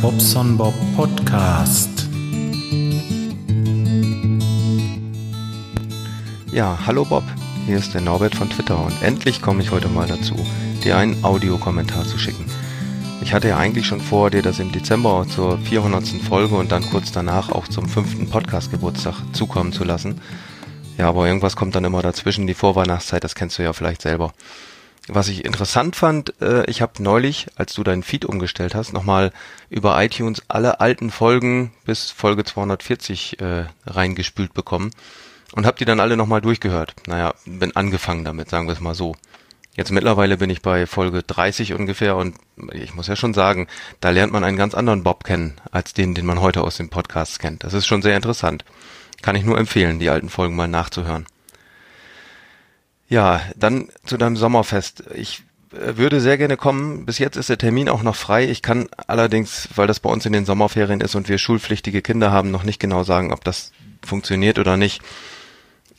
Bobson Bob Podcast. Ja, hallo Bob, hier ist der Norbert von Twitter und endlich komme ich heute mal dazu, dir einen Audiokommentar zu schicken. Ich hatte ja eigentlich schon vor, dir das im Dezember zur 400. Folge und dann kurz danach auch zum fünften Podcast-Geburtstag zukommen zu lassen. Ja, aber irgendwas kommt dann immer dazwischen, die Vorweihnachtszeit, das kennst du ja vielleicht selber. Was ich interessant fand, äh, ich habe neulich, als du deinen Feed umgestellt hast, nochmal über iTunes alle alten Folgen bis Folge 240 äh, reingespült bekommen und habe die dann alle nochmal durchgehört. Naja, bin angefangen damit, sagen wir es mal so. Jetzt mittlerweile bin ich bei Folge 30 ungefähr und ich muss ja schon sagen, da lernt man einen ganz anderen Bob kennen, als den, den man heute aus den Podcasts kennt. Das ist schon sehr interessant. Kann ich nur empfehlen, die alten Folgen mal nachzuhören. Ja, dann zu deinem Sommerfest. Ich äh, würde sehr gerne kommen. Bis jetzt ist der Termin auch noch frei. Ich kann allerdings, weil das bei uns in den Sommerferien ist und wir schulpflichtige Kinder haben, noch nicht genau sagen, ob das funktioniert oder nicht.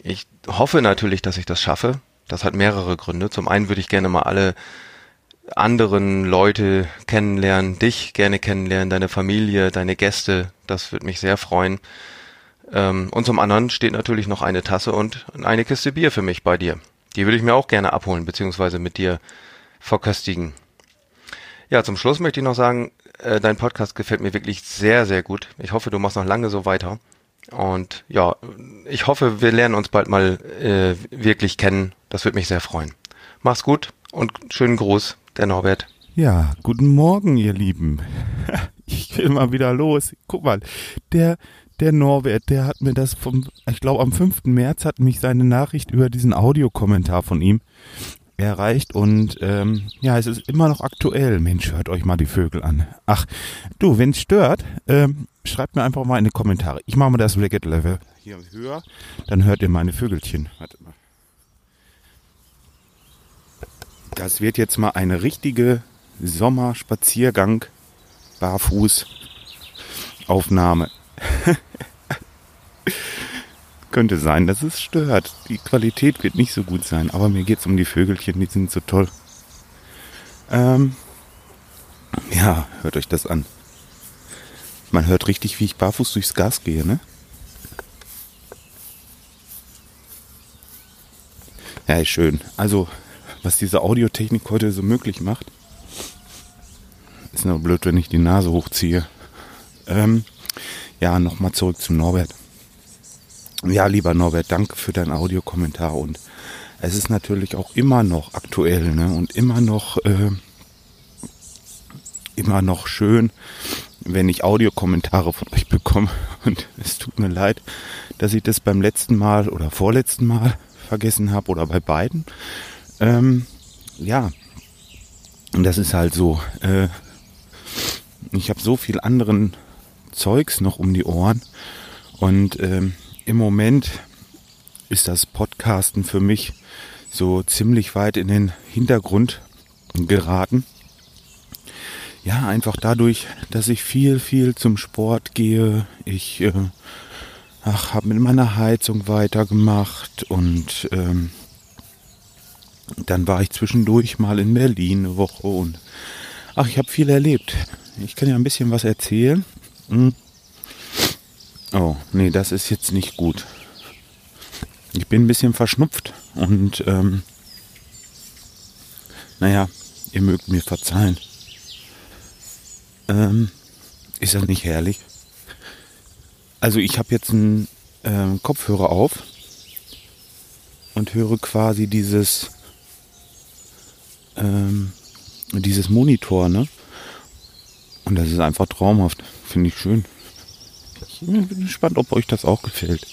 Ich hoffe natürlich, dass ich das schaffe. Das hat mehrere Gründe. Zum einen würde ich gerne mal alle anderen Leute kennenlernen, dich gerne kennenlernen, deine Familie, deine Gäste. Das würde mich sehr freuen. Ähm, und zum anderen steht natürlich noch eine Tasse und eine Kiste Bier für mich bei dir. Die würde ich mir auch gerne abholen, beziehungsweise mit dir verköstigen. Ja, zum Schluss möchte ich noch sagen, äh, dein Podcast gefällt mir wirklich sehr, sehr gut. Ich hoffe, du machst noch lange so weiter. Und ja, ich hoffe, wir lernen uns bald mal äh, wirklich kennen. Das würde mich sehr freuen. Mach's gut und schönen Gruß, der Norbert. Ja, guten Morgen, ihr Lieben. Ich will mal wieder los. Guck mal, der der Norbert, der hat mir das vom, ich glaube am 5. März hat mich seine Nachricht über diesen Audiokommentar von ihm erreicht und ähm, ja, es ist immer noch aktuell. Mensch, hört euch mal die Vögel an. Ach, du, wenn es stört, ähm, schreibt mir einfach mal in die Kommentare. Ich mache mal das Racket Level hier höher, dann hört ihr meine Vögelchen. Warte mal. Das wird jetzt mal eine richtige Sommerspaziergang barfuß Aufnahme. Könnte sein, dass es stört. Die Qualität wird nicht so gut sein, aber mir geht es um die Vögelchen, die sind so toll. Ähm, ja, hört euch das an. Man hört richtig, wie ich barfuß durchs Gas gehe, ne? Ja, ist schön. Also, was diese Audiotechnik heute so möglich macht, ist nur blöd, wenn ich die Nase hochziehe. Ähm, ja, nochmal zurück zu Norbert. Ja, lieber Norbert, danke für deinen Audiokommentar und es ist natürlich auch immer noch aktuell ne? und immer noch äh, immer noch schön, wenn ich Audiokommentare von euch bekomme. Und es tut mir leid, dass ich das beim letzten Mal oder vorletzten Mal vergessen habe oder bei beiden. Ähm, ja, und das ist halt so. Äh, ich habe so viel anderen Zeugs noch um die Ohren. Und ähm, im Moment ist das Podcasten für mich so ziemlich weit in den Hintergrund geraten. Ja, einfach dadurch, dass ich viel, viel zum Sport gehe. Ich äh, habe mit meiner Heizung weitergemacht und ähm, dann war ich zwischendurch mal in Berlin eine Woche und ach, ich habe viel erlebt. Ich kann ja ein bisschen was erzählen. Hm. Oh, nee, das ist jetzt nicht gut. Ich bin ein bisschen verschnupft und ähm, naja, ihr mögt mir verzeihen. Ähm, ist das nicht herrlich? Also ich habe jetzt einen ähm, Kopfhörer auf und höre quasi dieses ähm, dieses Monitor, ne? Und das ist einfach traumhaft. Finde ich schön. Ich bin gespannt, ob euch das auch gefällt.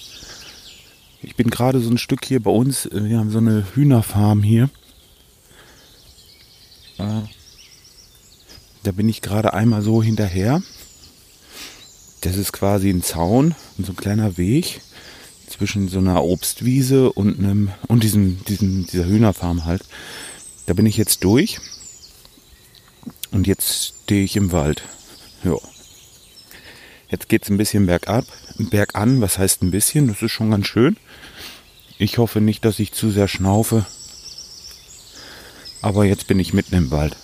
Ich bin gerade so ein Stück hier bei uns. Wir haben so eine Hühnerfarm hier. Äh, da bin ich gerade einmal so hinterher. Das ist quasi ein Zaun und so ein kleiner Weg zwischen so einer Obstwiese und einem und diesem, diesem dieser Hühnerfarm halt. Da bin ich jetzt durch und jetzt stehe ich im Wald. Ja. Jetzt geht es ein bisschen bergab, bergan. Was heißt ein bisschen? Das ist schon ganz schön. Ich hoffe nicht, dass ich zu sehr schnaufe. Aber jetzt bin ich mitten im Wald.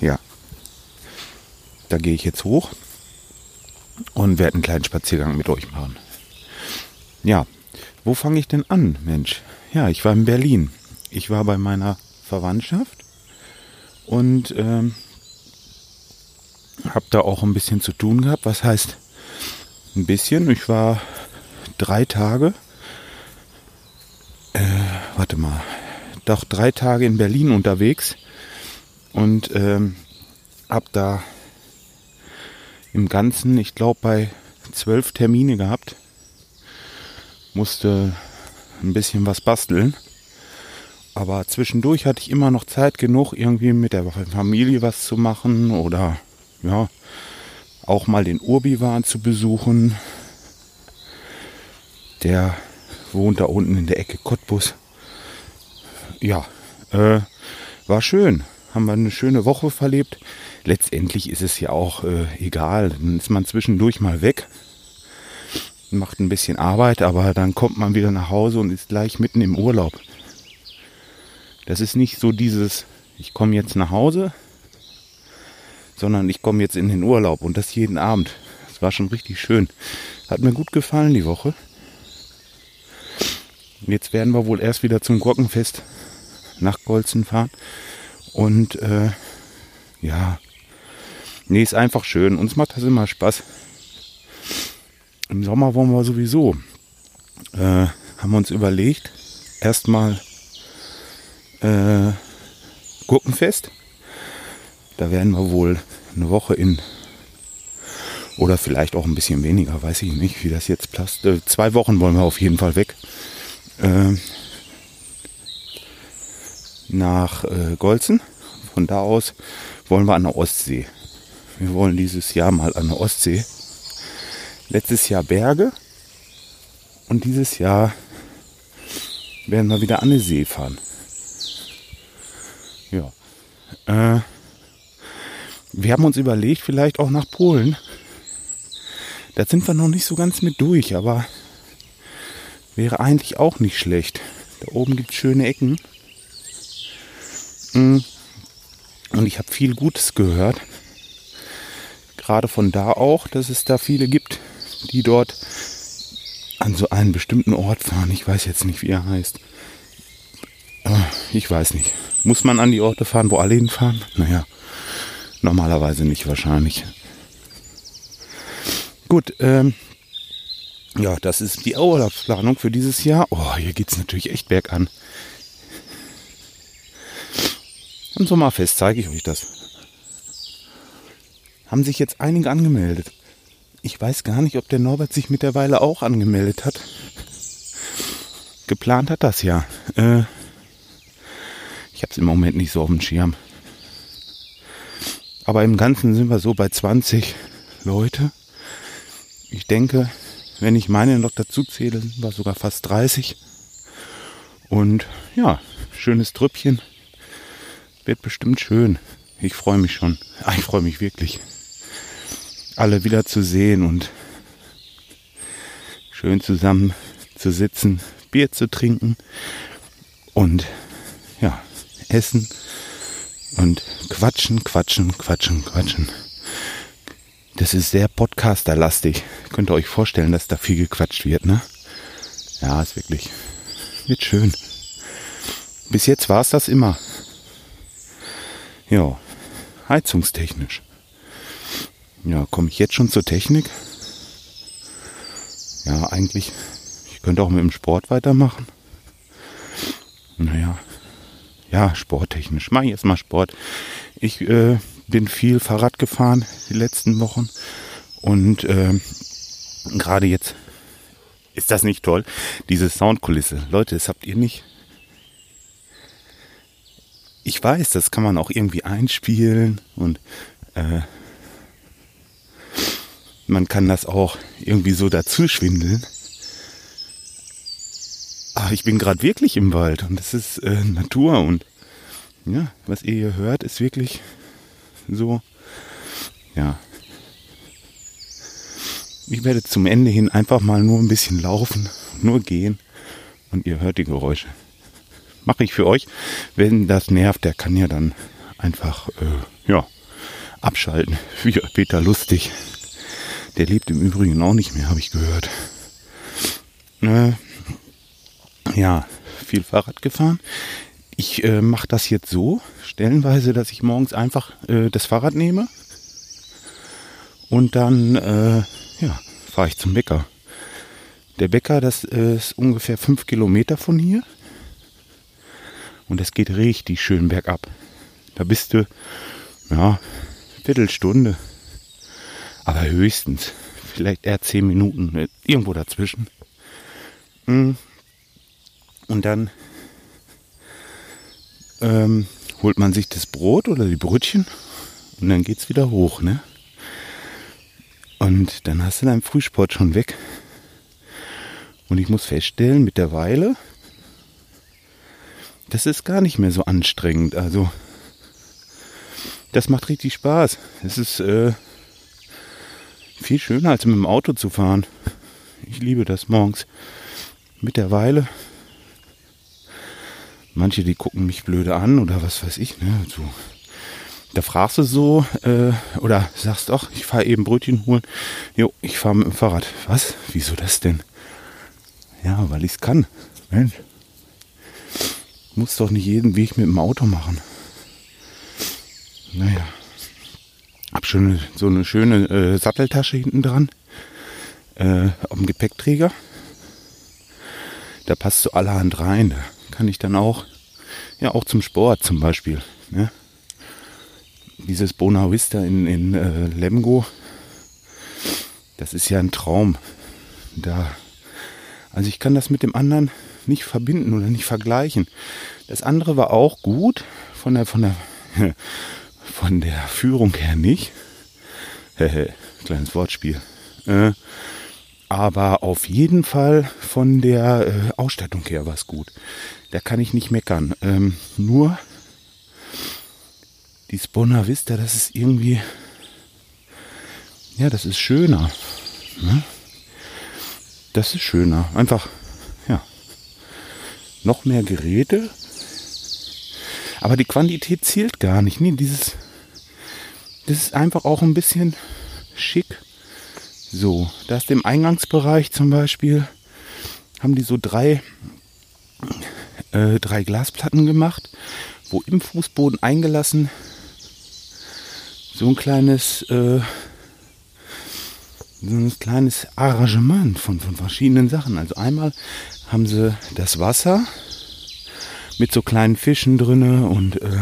Ja. da gehe ich jetzt hoch und werde einen kleinen Spaziergang mit euch machen. Ja, wo fange ich denn an, Mensch? Ja, ich war in Berlin. Ich war bei meiner Verwandtschaft und ähm, habe da auch ein bisschen zu tun gehabt. Was heißt ein bisschen? Ich war drei Tage, äh, warte mal, doch drei Tage in Berlin unterwegs und ähm, habe da im Ganzen, ich glaube, bei zwölf Termine gehabt. Musste ein bisschen was basteln. Aber zwischendurch hatte ich immer noch Zeit genug, irgendwie mit der Familie was zu machen oder ja, auch mal den Urbiwan zu besuchen. Der wohnt da unten in der Ecke Cottbus. Ja, äh, war schön. Haben wir eine schöne Woche verlebt. Letztendlich ist es ja auch äh, egal. Dann ist man zwischendurch mal weg, macht ein bisschen Arbeit, aber dann kommt man wieder nach Hause und ist gleich mitten im Urlaub. Das ist nicht so dieses, ich komme jetzt nach Hause, sondern ich komme jetzt in den Urlaub und das jeden Abend. Das war schon richtig schön. Hat mir gut gefallen die Woche. Jetzt werden wir wohl erst wieder zum Gurkenfest nach Golzen fahren. Und äh, ja, nee, ist einfach schön. Uns macht das immer Spaß. Im Sommer wollen wir sowieso. Äh, haben wir uns überlegt, erstmal äh, Gurkenfest. Da werden wir wohl eine Woche in oder vielleicht auch ein bisschen weniger, weiß ich nicht, wie das jetzt passt. Äh, zwei Wochen wollen wir auf jeden Fall weg. Äh, nach äh, Golzen. Von da aus wollen wir an der Ostsee. Wir wollen dieses Jahr mal an der Ostsee. Letztes Jahr Berge und dieses Jahr werden wir wieder an die See fahren. Ja. Äh, wir haben uns überlegt, vielleicht auch nach Polen. Da sind wir noch nicht so ganz mit durch, aber wäre eigentlich auch nicht schlecht. Da oben gibt es schöne Ecken. Mm. Und ich habe viel Gutes gehört. Gerade von da auch, dass es da viele gibt, die dort an so einen bestimmten Ort fahren. Ich weiß jetzt nicht, wie er heißt. Äh, ich weiß nicht. Muss man an die Orte fahren, wo alle hinfahren? Naja, normalerweise nicht wahrscheinlich. Gut, ähm, ja, das ist die Urlaubsplanung für dieses Jahr. Oh, hier geht es natürlich echt bergan. Am Sommerfest zeige ich euch das. Haben sich jetzt einige angemeldet. Ich weiß gar nicht, ob der Norbert sich mittlerweile auch angemeldet hat. Geplant hat das ja. Äh, ich habe es im Moment nicht so auf dem Schirm. Aber im Ganzen sind wir so bei 20 Leute. Ich denke, wenn ich meine noch dazu zähle, sind wir sogar fast 30. Und ja, schönes Trüppchen. Wird bestimmt schön. Ich freue mich schon. Ah, ich freue mich wirklich. Alle wieder zu sehen und schön zusammen zu sitzen, Bier zu trinken und ja, essen und quatschen, quatschen, quatschen, quatschen. Das ist sehr podcasterlastig. Könnt ihr euch vorstellen, dass da viel gequatscht wird, ne? Ja, ist wirklich, wird schön. Bis jetzt war es das immer. Ja, heizungstechnisch. Ja, komme ich jetzt schon zur Technik? Ja, eigentlich, ich könnte auch mit dem Sport weitermachen. Naja, ja, sporttechnisch. Mache ich jetzt mal Sport. Ich äh, bin viel Fahrrad gefahren die letzten Wochen und äh, gerade jetzt ist das nicht toll, diese Soundkulisse. Leute, das habt ihr nicht ich weiß, das kann man auch irgendwie einspielen und äh, man kann das auch irgendwie so dazu schwindeln. Aber ich bin gerade wirklich im Wald und es ist äh, Natur und ja, was ihr hier hört, ist wirklich so, ja. Ich werde zum Ende hin einfach mal nur ein bisschen laufen, nur gehen und ihr hört die Geräusche mache ich für euch. Wenn das nervt, der kann ja dann einfach, äh, ja, abschalten. Wie Peter Lustig. Der lebt im Übrigen auch nicht mehr, habe ich gehört. Äh, ja, viel Fahrrad gefahren. Ich äh, mache das jetzt so, stellenweise, dass ich morgens einfach äh, das Fahrrad nehme und dann äh, ja, fahre ich zum Bäcker. Der Bäcker, das äh, ist ungefähr fünf Kilometer von hier. Und es geht richtig schön bergab. Da bist du, ja, Viertelstunde. Aber höchstens. Vielleicht eher zehn Minuten. Äh, irgendwo dazwischen. Hm. Und dann ähm, holt man sich das Brot oder die Brötchen und dann geht's wieder hoch, ne? Und dann hast du deinen Frühsport schon weg. Und ich muss feststellen, mit der Weile, das ist gar nicht mehr so anstrengend. Also, das macht richtig Spaß. Es ist äh, viel schöner, als mit dem Auto zu fahren. Ich liebe das morgens. Mit der Weile. Manche, die gucken mich blöde an oder was weiß ich. Ne? So. Da fragst du so äh, oder sagst doch, ich fahre eben Brötchen holen. Jo, ich fahre mit dem Fahrrad. Was? Wieso das denn? Ja, weil ich es kann. Mensch. Muss doch nicht jeden Weg mit dem Auto machen. Naja. Hab schon so eine schöne äh, Satteltasche hinten dran. Äh, auf dem Gepäckträger. Da passt so allerhand rein. Kann ich dann auch, ja, auch zum Sport zum Beispiel. Ne? Dieses Bona Vista in, in äh, Lemgo, das ist ja ein Traum. Da, also ich kann das mit dem anderen nicht verbinden oder nicht vergleichen. Das andere war auch gut, von der, von der, von der Führung her nicht. Kleines Wortspiel. Äh, aber auf jeden Fall von der äh, Ausstattung her war es gut. Da kann ich nicht meckern. Ähm, nur die Spona Vista, das ist irgendwie, ja, das ist schöner. Ne? Das ist schöner. Einfach noch mehr Geräte. Aber die Quantität zählt gar nicht. Nee, dieses, das ist einfach auch ein bisschen schick. So, da ist im Eingangsbereich zum Beispiel, haben die so drei, äh, drei Glasplatten gemacht, wo im Fußboden eingelassen so ein kleines, äh, so ein kleines Arrangement von, von verschiedenen Sachen. Also einmal haben sie das Wasser mit so kleinen Fischen drinne und äh,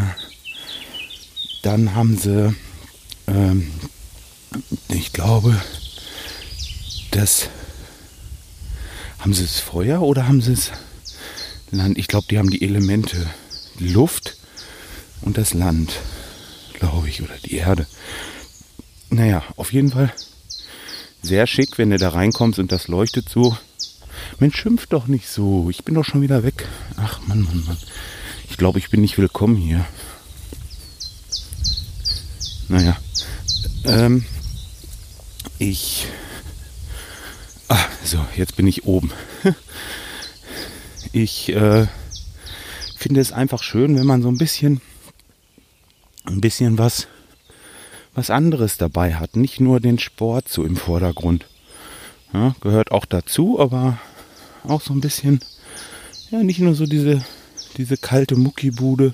dann haben sie, ähm, ich glaube, das haben sie das Feuer oder haben sie es Land? Ich glaube, die haben die Elemente Luft und das Land, glaube ich, oder die Erde. Naja, auf jeden Fall sehr schick, wenn du da reinkommst und das leuchtet so Mensch, schimpf doch nicht so. Ich bin doch schon wieder weg. Ach, Mann, Mann, Mann. Ich glaube, ich bin nicht willkommen hier. Naja. Ähm, ich. Ah, so, jetzt bin ich oben. ich äh, finde es einfach schön, wenn man so ein bisschen, ein bisschen was, was anderes dabei hat. Nicht nur den Sport so im Vordergrund. Ja, gehört auch dazu, aber auch so ein bisschen, ja, nicht nur so diese, diese kalte Muckibude,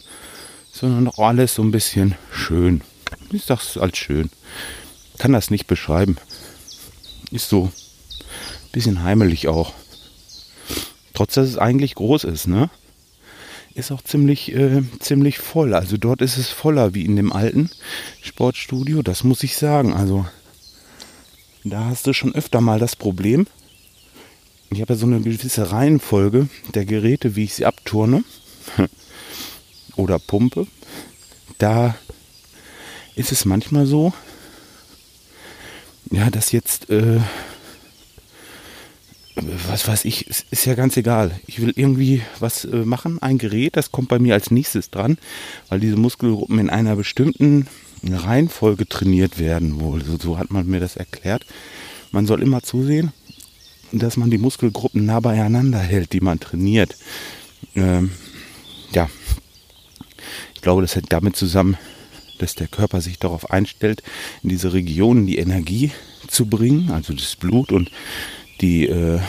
sondern auch alles so ein bisschen schön. Ich sag's als schön. Kann das nicht beschreiben. Ist so ein bisschen heimelig auch. Trotz dass es eigentlich groß ist, ne? Ist auch ziemlich, äh, ziemlich voll. Also dort ist es voller wie in dem alten Sportstudio, das muss ich sagen. Also da hast du schon öfter mal das Problem, ich habe ja so eine gewisse Reihenfolge der Geräte, wie ich sie abturne oder pumpe. Da ist es manchmal so, ja, dass jetzt, äh, was weiß ich, ist, ist, ja ganz egal. Ich will irgendwie was äh, machen, ein Gerät, das kommt bei mir als nächstes dran, weil diese Muskelgruppen in einer bestimmten Reihenfolge trainiert werden wohl. So, so hat man mir das erklärt. Man soll immer zusehen, dass man die Muskelgruppen nah beieinander hält, die man trainiert. Ähm, ja, ich glaube, das hängt damit zusammen, dass der Körper sich darauf einstellt, in diese Regionen die Energie zu bringen, also das Blut und die, äh,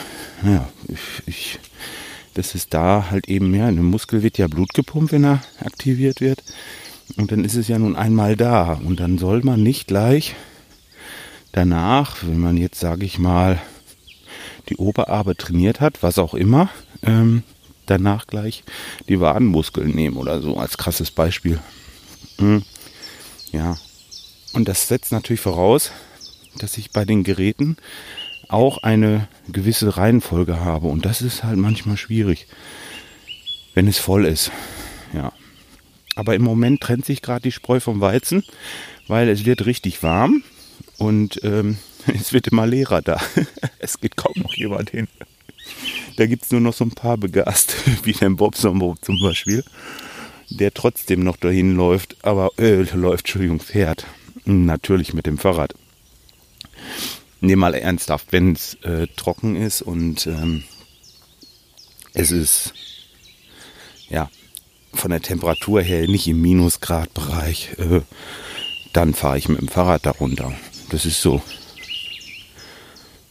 ja, ich, das ist da halt eben mehr. In dem Muskel wird ja Blut gepumpt, wenn er aktiviert wird. Und dann ist es ja nun einmal da. Und dann soll man nicht gleich danach, wenn man jetzt, sage ich mal, die Oberarme trainiert hat, was auch immer, ähm, danach gleich die Wadenmuskeln nehmen oder so als krasses Beispiel. Mhm. Ja. Und das setzt natürlich voraus, dass ich bei den Geräten auch eine gewisse Reihenfolge habe. Und das ist halt manchmal schwierig, wenn es voll ist. Ja. Aber im Moment trennt sich gerade die Spreu vom Weizen, weil es wird richtig warm und ähm, es wird immer leerer da. es geht kaum noch jemand hin. Da gibt es nur noch so ein paar begast, wie den Bobson zum Beispiel, der trotzdem noch dahin läuft, aber äh, läuft, Entschuldigung, fährt. Natürlich mit dem Fahrrad. Nee, mal ernsthaft, wenn es äh, trocken ist und ähm, es ist ja von der Temperatur her nicht im Minusgradbereich, äh, dann fahre ich mit dem Fahrrad darunter. Das ist so.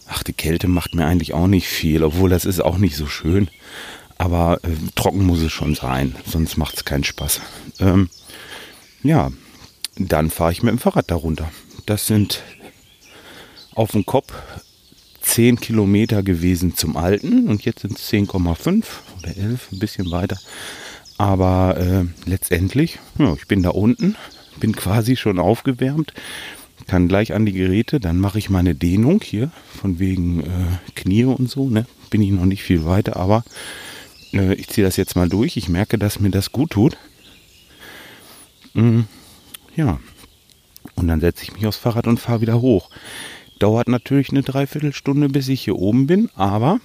Ach, die Kälte macht mir eigentlich auch nicht viel, obwohl das ist auch nicht so schön. Aber äh, trocken muss es schon sein, sonst macht es keinen Spaß. Ähm, ja, dann fahre ich mit dem Fahrrad darunter. Das sind auf dem Kopf 10 Kilometer gewesen zum Alten und jetzt sind es 10,5 oder 11, ein bisschen weiter. Aber äh, letztendlich, ja, ich bin da unten, bin quasi schon aufgewärmt, kann gleich an die Geräte, dann mache ich meine Dehnung hier, von wegen äh, Knie und so, ne? bin ich noch nicht viel weiter, aber äh, ich ziehe das jetzt mal durch. Ich merke, dass mir das gut tut. Mm, ja, und dann setze ich mich aufs Fahrrad und fahre wieder hoch. Dauert natürlich eine Dreiviertelstunde, bis ich hier oben bin, aber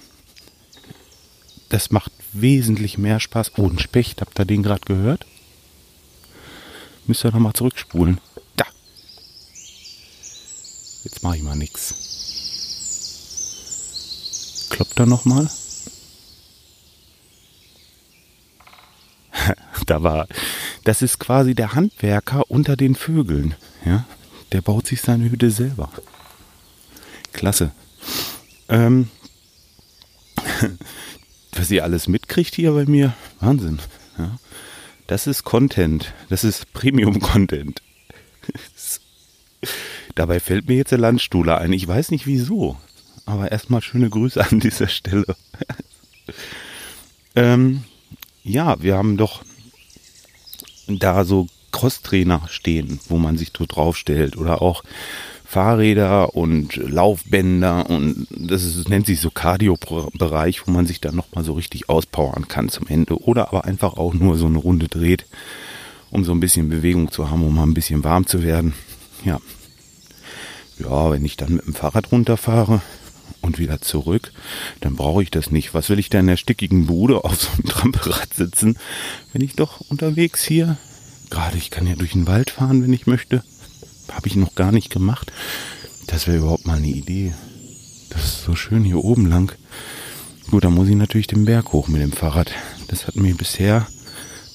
das macht wesentlich mehr Spaß. Oh, ein Specht, habt ihr den gerade gehört? Müsst ihr nochmal zurückspulen. Da. Jetzt mache ich mal nichts. Kloppt er nochmal? da war. Das ist quasi der Handwerker unter den Vögeln. Ja? Der baut sich seine Hütte selber. Klasse. Ähm, was ihr alles mitkriegt hier bei mir, Wahnsinn. Ja? Das ist Content. Das ist Premium-Content. Dabei fällt mir jetzt der Landstuhler ein. Ich weiß nicht wieso. Aber erstmal schöne Grüße an dieser Stelle. ähm, ja, wir haben doch da so Crosstrainer stehen, wo man sich so draufstellt oder auch Fahrräder und Laufbänder und das ist, nennt sich so Cardio-Bereich, wo man sich dann nochmal so richtig auspowern kann zum Ende oder aber einfach auch nur so eine Runde dreht, um so ein bisschen Bewegung zu haben, um mal ein bisschen warm zu werden. Ja. Ja, wenn ich dann mit dem Fahrrad runterfahre, und wieder zurück, dann brauche ich das nicht. Was will ich da in der stickigen Bude auf so einem Tramperad sitzen, wenn ich doch unterwegs hier, gerade ich kann ja durch den Wald fahren, wenn ich möchte, habe ich noch gar nicht gemacht. Das wäre überhaupt mal eine Idee. Das ist so schön hier oben lang. Gut, da muss ich natürlich den Berg hoch mit dem Fahrrad. Das hat mir bisher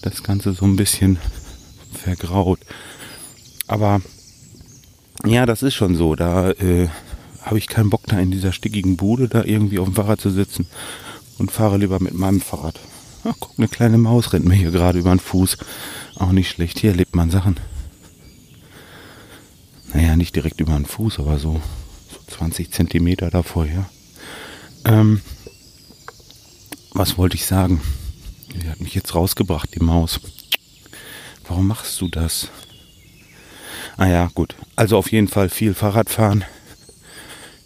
das Ganze so ein bisschen vergraut. Aber ja, das ist schon so. Da äh, habe ich keinen Bock da in dieser stickigen Bude da irgendwie auf dem Fahrrad zu sitzen und fahre lieber mit meinem Fahrrad. Ach, guck, eine kleine Maus rennt mir hier gerade über den Fuß. Auch nicht schlecht. Hier erlebt man Sachen. Naja, nicht direkt über den Fuß, aber so, so 20 Zentimeter davor, ja. Ähm, was wollte ich sagen? Die hat mich jetzt rausgebracht, die Maus. Warum machst du das? Ah ja, gut. Also auf jeden Fall viel Fahrradfahren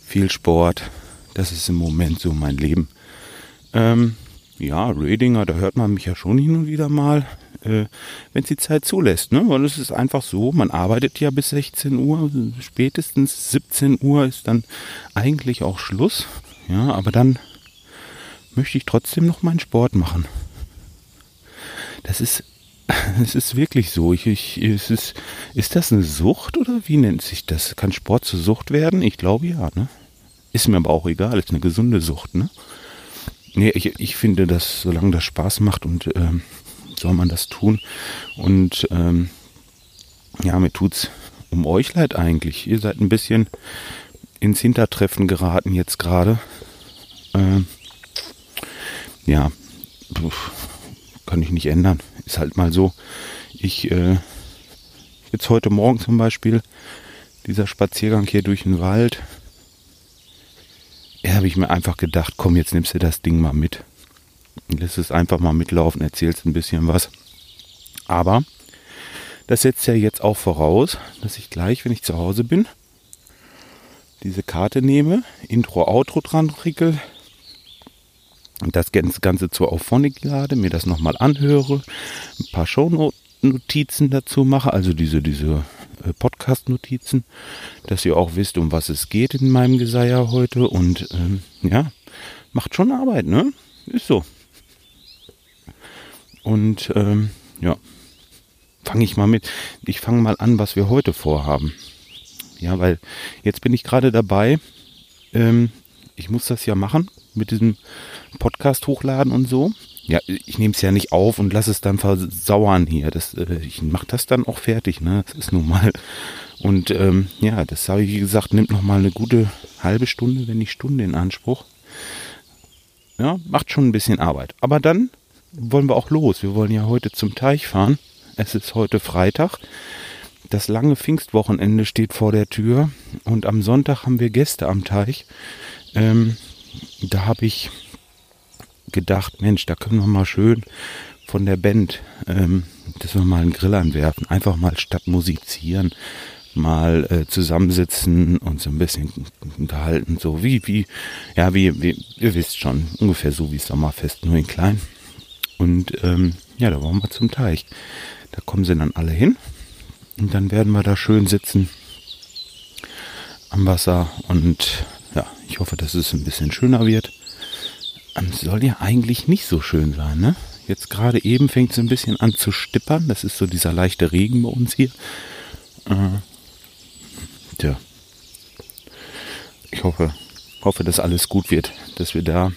viel Sport. Das ist im Moment so mein Leben. Ähm, ja, Redinger, da hört man mich ja schon hin und wieder mal, äh, wenn es die Zeit zulässt. Ne? Weil es ist einfach so, man arbeitet ja bis 16 Uhr, spätestens 17 Uhr ist dann eigentlich auch Schluss. Ja, aber dann möchte ich trotzdem noch meinen Sport machen. Das ist, es ist wirklich so. Ich, ich, es ist, ist das eine Sucht oder wie nennt sich das? Kann Sport zur Sucht werden? Ich glaube ja, ne? Ist mir aber auch egal, ist eine gesunde Sucht, ne? Nee, ich, ich finde, dass solange das Spaß macht und ähm, soll man das tun. Und ähm, ja, mir tut's um euch leid eigentlich. Ihr seid ein bisschen ins Hintertreffen geraten jetzt gerade. Ähm, ja, kann ich nicht ändern. Ist halt mal so. Ich, äh, jetzt heute Morgen zum Beispiel, dieser Spaziergang hier durch den Wald, ja, habe ich mir einfach gedacht, komm, jetzt nimmst du das Ding mal mit. Lässt es einfach mal mitlaufen, erzählst ein bisschen was. Aber das setzt ja jetzt auch voraus, dass ich gleich, wenn ich zu Hause bin, diese Karte nehme, Intro, Outro dran rickel, und das Ganze zur Auphonic lade, mir das nochmal anhöre, ein paar Shownotizen dazu mache, also diese, diese äh, Podcast-Notizen, dass ihr auch wisst, um was es geht in meinem Geseier heute. Und ähm, ja, macht schon Arbeit, ne? Ist so. Und ähm, ja, fange ich mal mit. Ich fange mal an, was wir heute vorhaben. Ja, weil jetzt bin ich gerade dabei. Ähm, ich muss das ja machen mit diesem Podcast hochladen und so. Ja, ich nehme es ja nicht auf und lasse es dann versauern hier. Das, äh, ich mache das dann auch fertig, ne? Das ist nun mal. Und ähm, ja, das habe ich, wie gesagt, nimmt noch mal eine gute halbe Stunde, wenn nicht Stunde in Anspruch. Ja, macht schon ein bisschen Arbeit. Aber dann wollen wir auch los. Wir wollen ja heute zum Teich fahren. Es ist heute Freitag. Das lange Pfingstwochenende steht vor der Tür und am Sonntag haben wir Gäste am Teich. Ähm, da habe ich gedacht, Mensch, da können wir mal schön von der Band, ähm, dass wir mal einen Grill anwerfen, einfach mal statt musizieren, mal äh, zusammensitzen und so ein bisschen unterhalten, so wie, wie, ja, wie, wie, ihr wisst schon, ungefähr so wie Sommerfest, nur in klein. Und ähm, ja, da wollen wir zum Teich. Da kommen sie dann alle hin und dann werden wir da schön sitzen am Wasser und ja, ich hoffe, dass es ein bisschen schöner wird. Ähm, soll ja eigentlich nicht so schön sein, ne? Jetzt gerade eben fängt es ein bisschen an zu stippern. Das ist so dieser leichte Regen bei uns hier. Äh, tja. Ich hoffe, hoffe, dass alles gut wird, dass wir da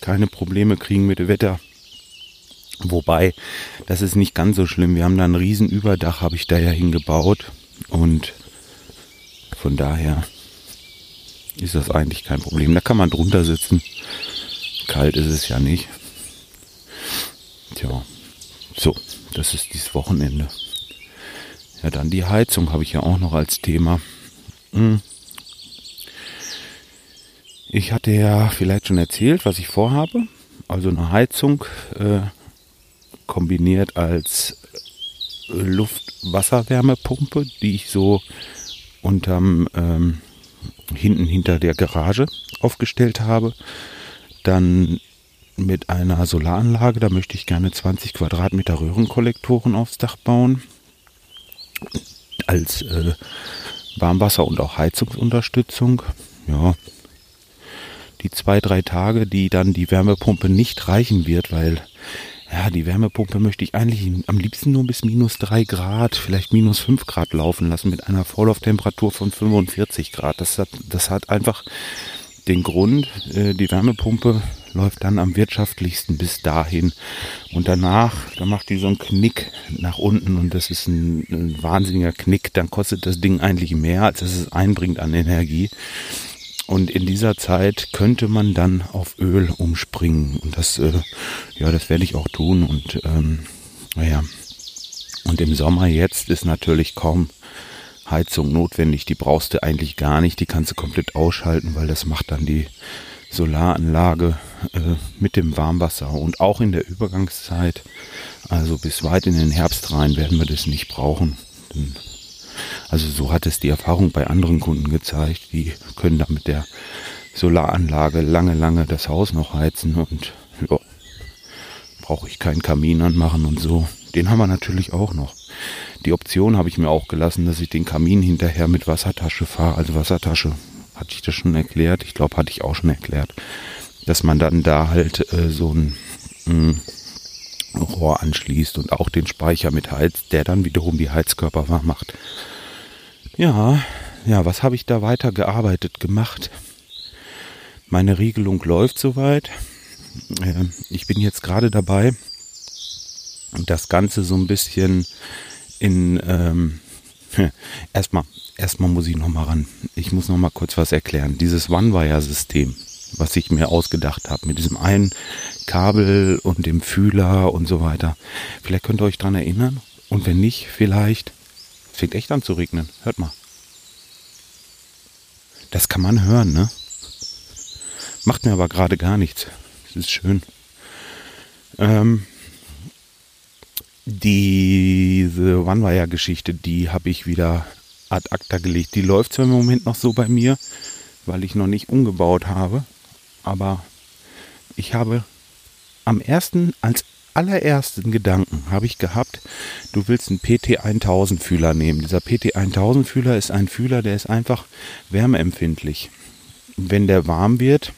keine Probleme kriegen mit dem Wetter. Wobei, das ist nicht ganz so schlimm. Wir haben da ein Riesenüberdach, habe ich da ja hingebaut. Und von daher ist das eigentlich kein Problem. Da kann man drunter sitzen. Kalt ist es ja nicht. Tja, so, das ist dieses Wochenende. Ja, dann die Heizung habe ich ja auch noch als Thema. Hm. Ich hatte ja vielleicht schon erzählt, was ich vorhabe. Also eine Heizung äh, kombiniert als Luft-Wasser-Wärmepumpe, die ich so unterm ähm, hinten hinter der Garage aufgestellt habe. Dann mit einer Solaranlage, da möchte ich gerne 20 Quadratmeter Röhrenkollektoren aufs Dach bauen. Als äh, Warmwasser- und auch Heizungsunterstützung. Ja, die zwei, drei Tage, die dann die Wärmepumpe nicht reichen wird, weil ja, die Wärmepumpe möchte ich eigentlich am liebsten nur bis minus drei Grad, vielleicht minus fünf Grad laufen lassen mit einer Vorlauftemperatur von 45 Grad. Das hat, das hat einfach den Grund, äh, die Wärmepumpe läuft dann am wirtschaftlichsten bis dahin. Und danach, da macht die so einen Knick nach unten und das ist ein, ein wahnsinniger Knick. Dann kostet das Ding eigentlich mehr, als es einbringt an Energie. Und in dieser Zeit könnte man dann auf Öl umspringen. Und das, äh, ja, das werde ich auch tun. Und ähm, naja. Und im Sommer jetzt ist natürlich kaum Heizung notwendig. Die brauchst du eigentlich gar nicht. Die kannst du komplett ausschalten, weil das macht dann die Solaranlage äh, mit dem Warmwasser. Und auch in der Übergangszeit, also bis weit in den Herbst rein, werden wir das nicht brauchen. Denn also so hat es die Erfahrung bei anderen Kunden gezeigt. Die können da mit der Solaranlage lange, lange das Haus noch heizen und ja, brauche ich keinen Kamin anmachen und so. Den haben wir natürlich auch noch. Die Option habe ich mir auch gelassen, dass ich den Kamin hinterher mit Wassertasche fahre. Also Wassertasche, hatte ich das schon erklärt? Ich glaube, hatte ich auch schon erklärt. Dass man dann da halt äh, so ein mh, mm, Rohr anschließt und auch den Speicher mit Heiz, der dann wiederum die Heizkörper warm macht. Ja, ja, was habe ich da weiter gearbeitet, gemacht? Meine Regelung läuft soweit. Ähm, ich bin jetzt gerade dabei, das Ganze so ein bisschen in, ähm, Erstmal, erstmal muss ich noch mal ran. Ich muss noch mal kurz was erklären. Dieses One-Wire-System, was ich mir ausgedacht habe, mit diesem einen Kabel und dem Fühler und so weiter. Vielleicht könnt ihr euch dran erinnern. Und wenn nicht, vielleicht. Fängt echt an zu regnen. Hört mal. Das kann man hören, ne? Macht mir aber gerade gar nichts. Es ist schön. Ähm, diese One-Wire-Geschichte, die habe ich wieder ad acta gelegt. Die läuft zwar im Moment noch so bei mir, weil ich noch nicht umgebaut habe, aber ich habe am ersten, als allerersten Gedanken habe ich gehabt, du willst einen PT1000 Fühler nehmen. Dieser PT1000 Fühler ist ein Fühler, der ist einfach wärmeempfindlich. Wenn der warm wird,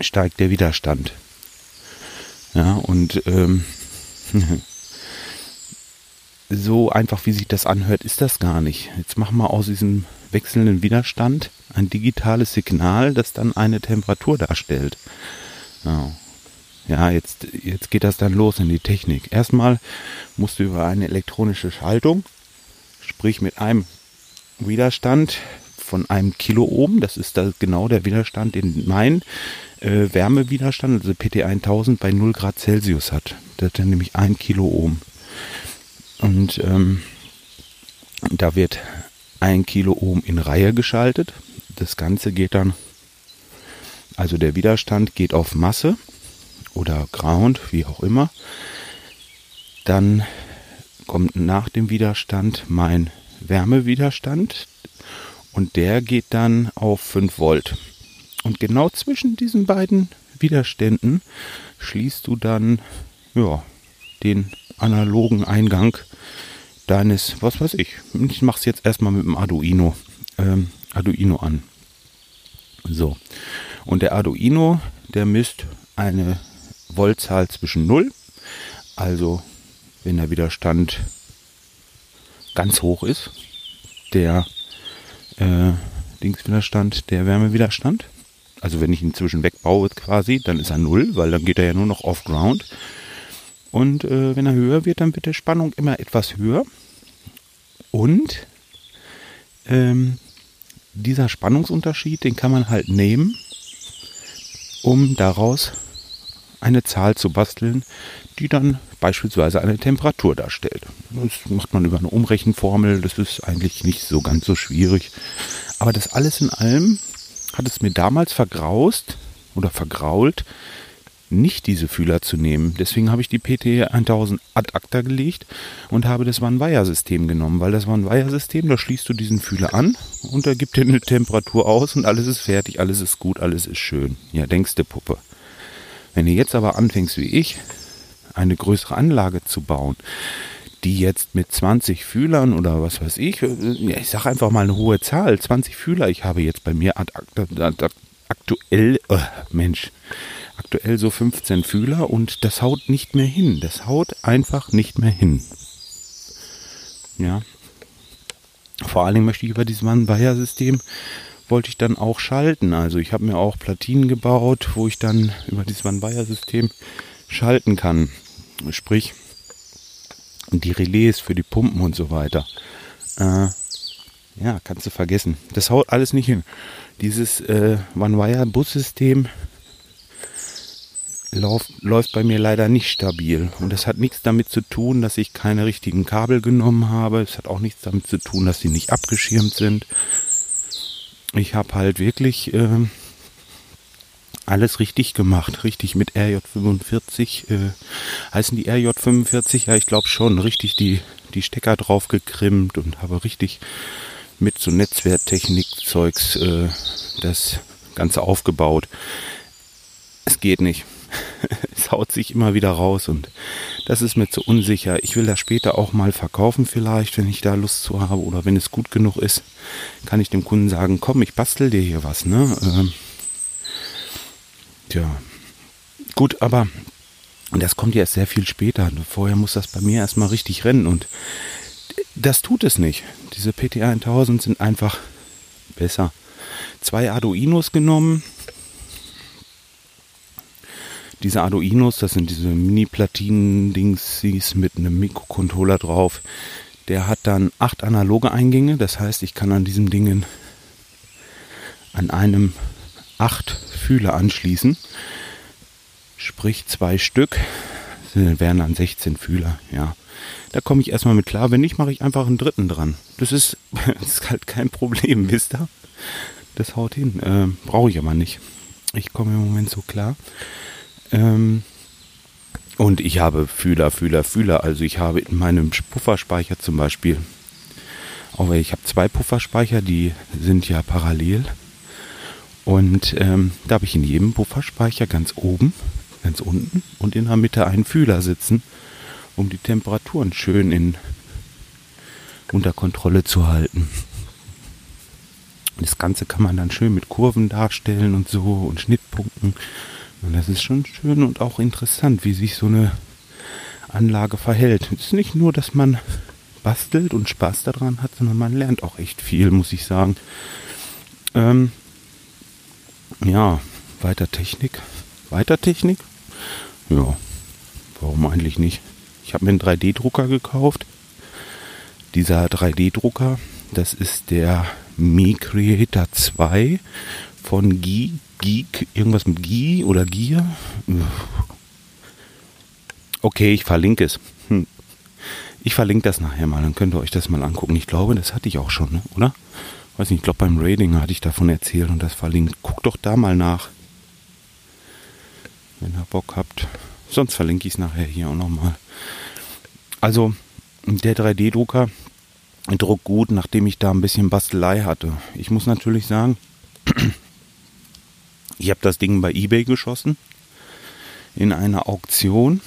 steigt der Widerstand. Ja, und ähm, so einfach, wie sich das anhört, ist das gar nicht. Jetzt machen wir aus diesem wechselnden Widerstand ein digitales Signal, das dann eine Temperatur darstellt. Ja, ja jetzt, jetzt geht das dann los in die Technik. Erstmal musst du über eine elektronische Schaltung, sprich mit einem Widerstand von einem Kiloohm, das ist da genau der Widerstand, den mein äh, Wärmewiderstand, also PT1000 bei 0 Grad Celsius hat. Das hat dann nämlich ein Kiloohm. Und ähm, da wird ein Kilo Ohm in Reihe geschaltet. Das Ganze geht dann, also der Widerstand geht auf Masse oder Ground, wie auch immer. Dann kommt nach dem Widerstand mein Wärmewiderstand und der geht dann auf 5 Volt. Und genau zwischen diesen beiden Widerständen schließt du dann ja, den analogen Eingang deines, was weiß ich, ich mache es jetzt erstmal mit dem Arduino, ähm, Arduino an. So, und der Arduino, der misst eine Voltzahl zwischen 0, also wenn der Widerstand ganz hoch ist, der äh, Dingswiderstand, der Wärmewiderstand, also wenn ich ihn zwischen wegbaue quasi, dann ist er 0, weil dann geht er ja nur noch off ground. Und äh, wenn er höher wird, dann wird die Spannung immer etwas höher. Und ähm, dieser Spannungsunterschied, den kann man halt nehmen, um daraus eine Zahl zu basteln, die dann beispielsweise eine Temperatur darstellt. Das macht man über eine Umrechenformel, das ist eigentlich nicht so ganz so schwierig. Aber das alles in allem hat es mir damals vergraust oder vergrault, nicht diese Fühler zu nehmen. Deswegen habe ich die PT 1000 ad acta gelegt und habe das One-Wire-System genommen, weil das One-Wire-System, da schließt du diesen Fühler an und da gibt dir eine Temperatur aus und alles ist fertig, alles ist gut, alles ist schön. Ja, denkst du, Puppe. Wenn du jetzt aber anfängst wie ich, eine größere Anlage zu bauen, die jetzt mit 20 Fühlern oder was weiß ich, ja, ich sage einfach mal eine hohe Zahl, 20 Fühler, ich habe jetzt bei mir aktuell, oh, Mensch, aktuell so 15 Fühler und das haut nicht mehr hin. Das haut einfach nicht mehr hin. Ja. Vor allen Dingen möchte ich über dieses One-Wire-System wollte ich dann auch schalten. Also ich habe mir auch Platinen gebaut, wo ich dann über dieses One-Wire-System schalten kann. Sprich, die Relais für die Pumpen und so weiter. Äh, ja, kannst du vergessen. Das haut alles nicht hin. Dieses äh, One-Wire-Bussystem läuft, läuft bei mir leider nicht stabil. Und das hat nichts damit zu tun, dass ich keine richtigen Kabel genommen habe. Es hat auch nichts damit zu tun, dass sie nicht abgeschirmt sind. Ich habe halt wirklich äh, alles richtig gemacht. Richtig mit RJ45. Äh, heißen die RJ45? Ja, ich glaube schon. Richtig die, die Stecker drauf gekrimmt und habe richtig mit so Netzwerktechnik-Zeugs äh, das Ganze aufgebaut. Es geht nicht. es haut sich immer wieder raus und das ist mir zu unsicher. Ich will das später auch mal verkaufen vielleicht, wenn ich da Lust zu habe oder wenn es gut genug ist, kann ich dem Kunden sagen, komm, ich bastel dir hier was, ne? Ähm, tja, gut, aber das kommt jetzt sehr viel später. Vorher muss das bei mir erstmal richtig rennen und das tut es nicht. Diese PTA 1000 sind einfach besser. Zwei Arduinos genommen. Diese Arduinos, das sind diese Mini-Platinen-Dings mit einem Mikrocontroller drauf. Der hat dann acht analoge Eingänge, das heißt, ich kann an diesem Dingen an einem acht Fühler anschließen. Sprich zwei Stück, das wären dann 16 Fühler, ja. Da komme ich erstmal mit klar. Wenn nicht, mache ich einfach einen dritten dran. Das ist, das ist halt kein Problem, wisst ihr? Das haut hin. Ähm, Brauche ich aber nicht. Ich komme im Moment so klar. Ähm, und ich habe Fühler, Fühler, Fühler. Also ich habe in meinem Pufferspeicher zum Beispiel, auch ich habe zwei Pufferspeicher, die sind ja parallel. Und ähm, da habe ich in jedem Pufferspeicher ganz oben, ganz unten und in der Mitte einen Fühler sitzen, um die Temperaturen schön in, unter Kontrolle zu halten. Das Ganze kann man dann schön mit Kurven darstellen und so und Schnittpunkten. Und das ist schon schön und auch interessant, wie sich so eine Anlage verhält. Es ist nicht nur, dass man bastelt und Spaß daran hat, sondern man lernt auch echt viel, muss ich sagen. Ähm, ja, weiter Technik. Weiter Technik? Ja, warum eigentlich nicht? Ich habe mir einen 3D-Drucker gekauft. Dieser 3D-Drucker, das ist der Mi Creator 2 von Geek, Geek, irgendwas mit Gi oder Gier. Okay, ich verlinke es. Hm. Ich verlinke das nachher mal, dann könnt ihr euch das mal angucken. Ich glaube, das hatte ich auch schon, ne? oder? Weiß nicht, ich glaube beim Rating hatte ich davon erzählt und das verlinkt. Guckt doch da mal nach. Wenn ihr Bock habt. Sonst verlinke ich es nachher hier auch nochmal. Also, der 3D-Drucker druckt gut, nachdem ich da ein bisschen Bastelei hatte. Ich muss natürlich sagen, ich habe das Ding bei eBay geschossen in einer Auktion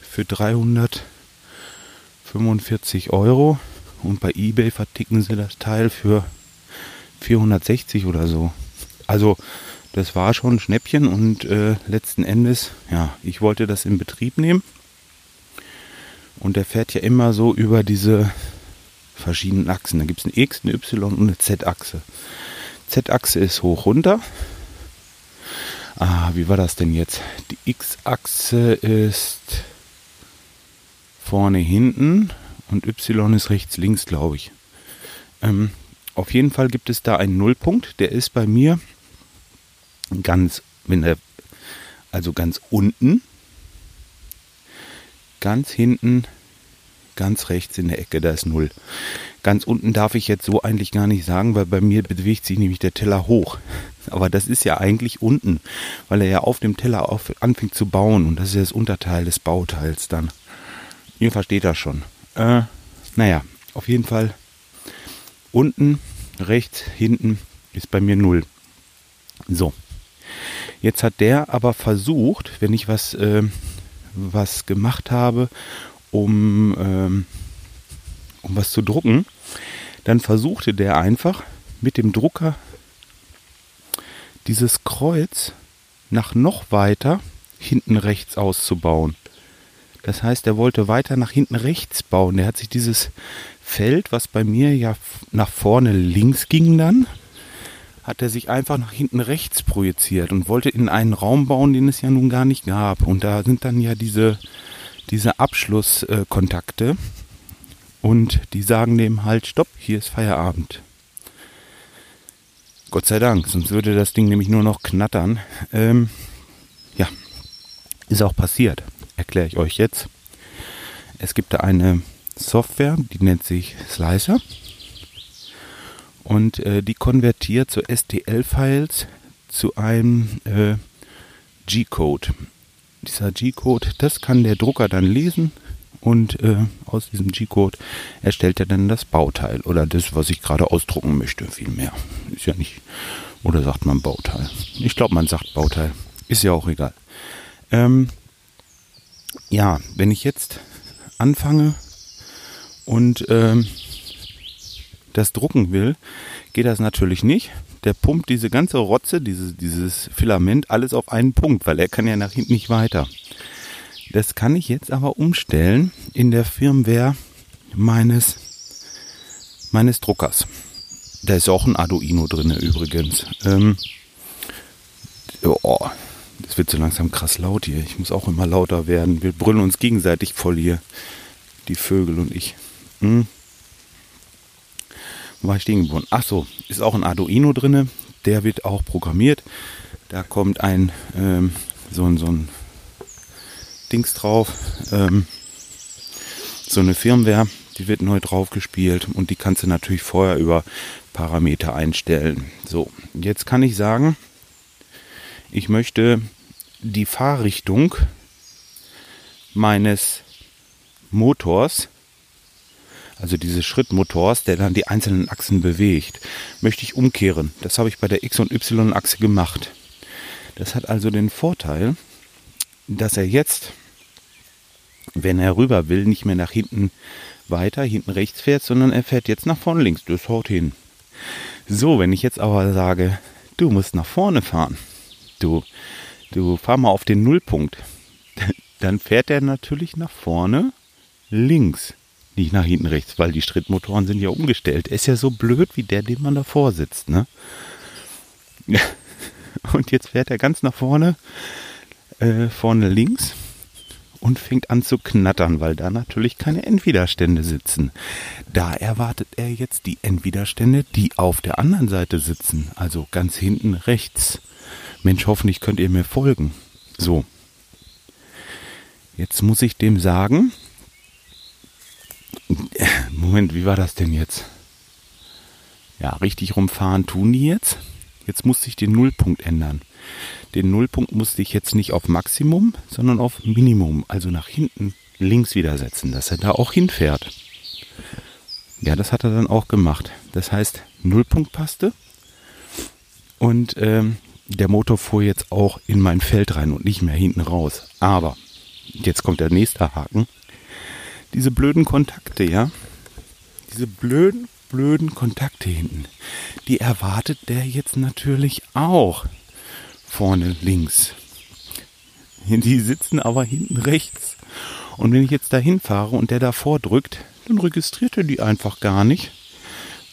für 345 Euro und bei eBay verticken sie das Teil für 460 oder so. Also das war schon ein Schnäppchen und äh, letzten Endes, ja, ich wollte das in Betrieb nehmen. Und der fährt ja immer so über diese verschiedenen Achsen. Da gibt es eine X, eine Y und eine Z-Achse. Z-Achse ist hoch runter Ah, wie war das denn jetzt? Die X-Achse ist vorne hinten und Y ist rechts links, glaube ich. Ähm, auf jeden Fall gibt es da einen Nullpunkt, der ist bei mir ganz, wenn er, also ganz unten, ganz hinten, ganz rechts in der Ecke, da ist Null. Ganz unten darf ich jetzt so eigentlich gar nicht sagen, weil bei mir bewegt sich nämlich der Teller hoch. Aber das ist ja eigentlich unten, weil er ja auf dem Teller auf, anfängt zu bauen und das ist ja das Unterteil des Bauteils dann. Ihr versteht das schon. Äh, naja, auf jeden Fall unten, rechts, hinten ist bei mir null. So. Jetzt hat der aber versucht, wenn ich was, äh, was gemacht habe, um, ähm, um was zu drucken, dann versuchte der einfach mit dem Drucker dieses Kreuz nach noch weiter hinten rechts auszubauen. Das heißt, er wollte weiter nach hinten rechts bauen. Der hat sich dieses Feld, was bei mir ja nach vorne links ging dann, hat er sich einfach nach hinten rechts projiziert und wollte in einen Raum bauen, den es ja nun gar nicht gab. Und da sind dann ja diese, diese Abschlusskontakte und die sagen dem halt, stopp, hier ist Feierabend. Gott sei Dank, sonst würde das Ding nämlich nur noch knattern. Ähm, ja, ist auch passiert. Erkläre ich euch jetzt. Es gibt da eine Software, die nennt sich Slicer. Und äh, die konvertiert so STL-Files zu einem äh, G-Code. Dieser G-Code, das kann der Drucker dann lesen und äh, aus diesem G-Code erstellt er dann das Bauteil oder das, was ich gerade ausdrucken möchte, vielmehr. Ist ja nicht, oder sagt man Bauteil? Ich glaube, man sagt Bauteil. Ist ja auch egal. Ähm, ja, wenn ich jetzt anfange und ähm, das drucken will, geht das natürlich nicht. Der pumpt diese ganze Rotze, dieses, dieses Filament, alles auf einen Punkt, weil er kann ja nach hinten nicht weiter. Das kann ich jetzt aber umstellen in der Firmware meines, meines Druckers. Da ist auch ein Arduino drin übrigens. Ähm, oh, das wird so langsam krass laut hier. Ich muss auch immer lauter werden. Wir brüllen uns gegenseitig voll hier. Die Vögel und ich. Hm. war ich stehen gebunden. Ach so, ist auch ein Arduino drinne. Der wird auch programmiert. Da kommt ein ähm, so ein so ein Dings drauf, ähm, so eine Firmware, die wird neu drauf gespielt und die kannst du natürlich vorher über Parameter einstellen. So, jetzt kann ich sagen, ich möchte die Fahrrichtung meines Motors, also dieses Schrittmotors, der dann die einzelnen Achsen bewegt, möchte ich umkehren. Das habe ich bei der X- und Y-Achse gemacht. Das hat also den Vorteil, dass er jetzt, wenn er rüber will, nicht mehr nach hinten weiter, hinten rechts fährt, sondern er fährt jetzt nach vorne links. Das haut hin. So, wenn ich jetzt aber sage, du musst nach vorne fahren, du, du fahr mal auf den Nullpunkt, dann fährt er natürlich nach vorne links, nicht nach hinten rechts, weil die Schrittmotoren sind ja umgestellt. Ist ja so blöd wie der, den man davor sitzt, ne? Und jetzt fährt er ganz nach vorne, äh, vorne links und fängt an zu knattern, weil da natürlich keine Endwiderstände sitzen. Da erwartet er jetzt die Endwiderstände, die auf der anderen Seite sitzen, also ganz hinten rechts. Mensch, hoffentlich könnt ihr mir folgen. So. Jetzt muss ich dem sagen, Moment, wie war das denn jetzt? Ja, richtig rumfahren tun die jetzt. Jetzt musste ich den Nullpunkt ändern. Den Nullpunkt musste ich jetzt nicht auf Maximum, sondern auf Minimum, also nach hinten links wieder setzen, dass er da auch hinfährt. Ja, das hat er dann auch gemacht. Das heißt, Nullpunkt passte und ähm, der Motor fuhr jetzt auch in mein Feld rein und nicht mehr hinten raus. Aber, jetzt kommt der nächste Haken. Diese blöden Kontakte, ja, diese blöden, blöden Kontakte hinten, die erwartet der jetzt natürlich auch vorne links. Die sitzen aber hinten rechts. Und wenn ich jetzt dahin fahre und der davor drückt, dann registriert er die einfach gar nicht,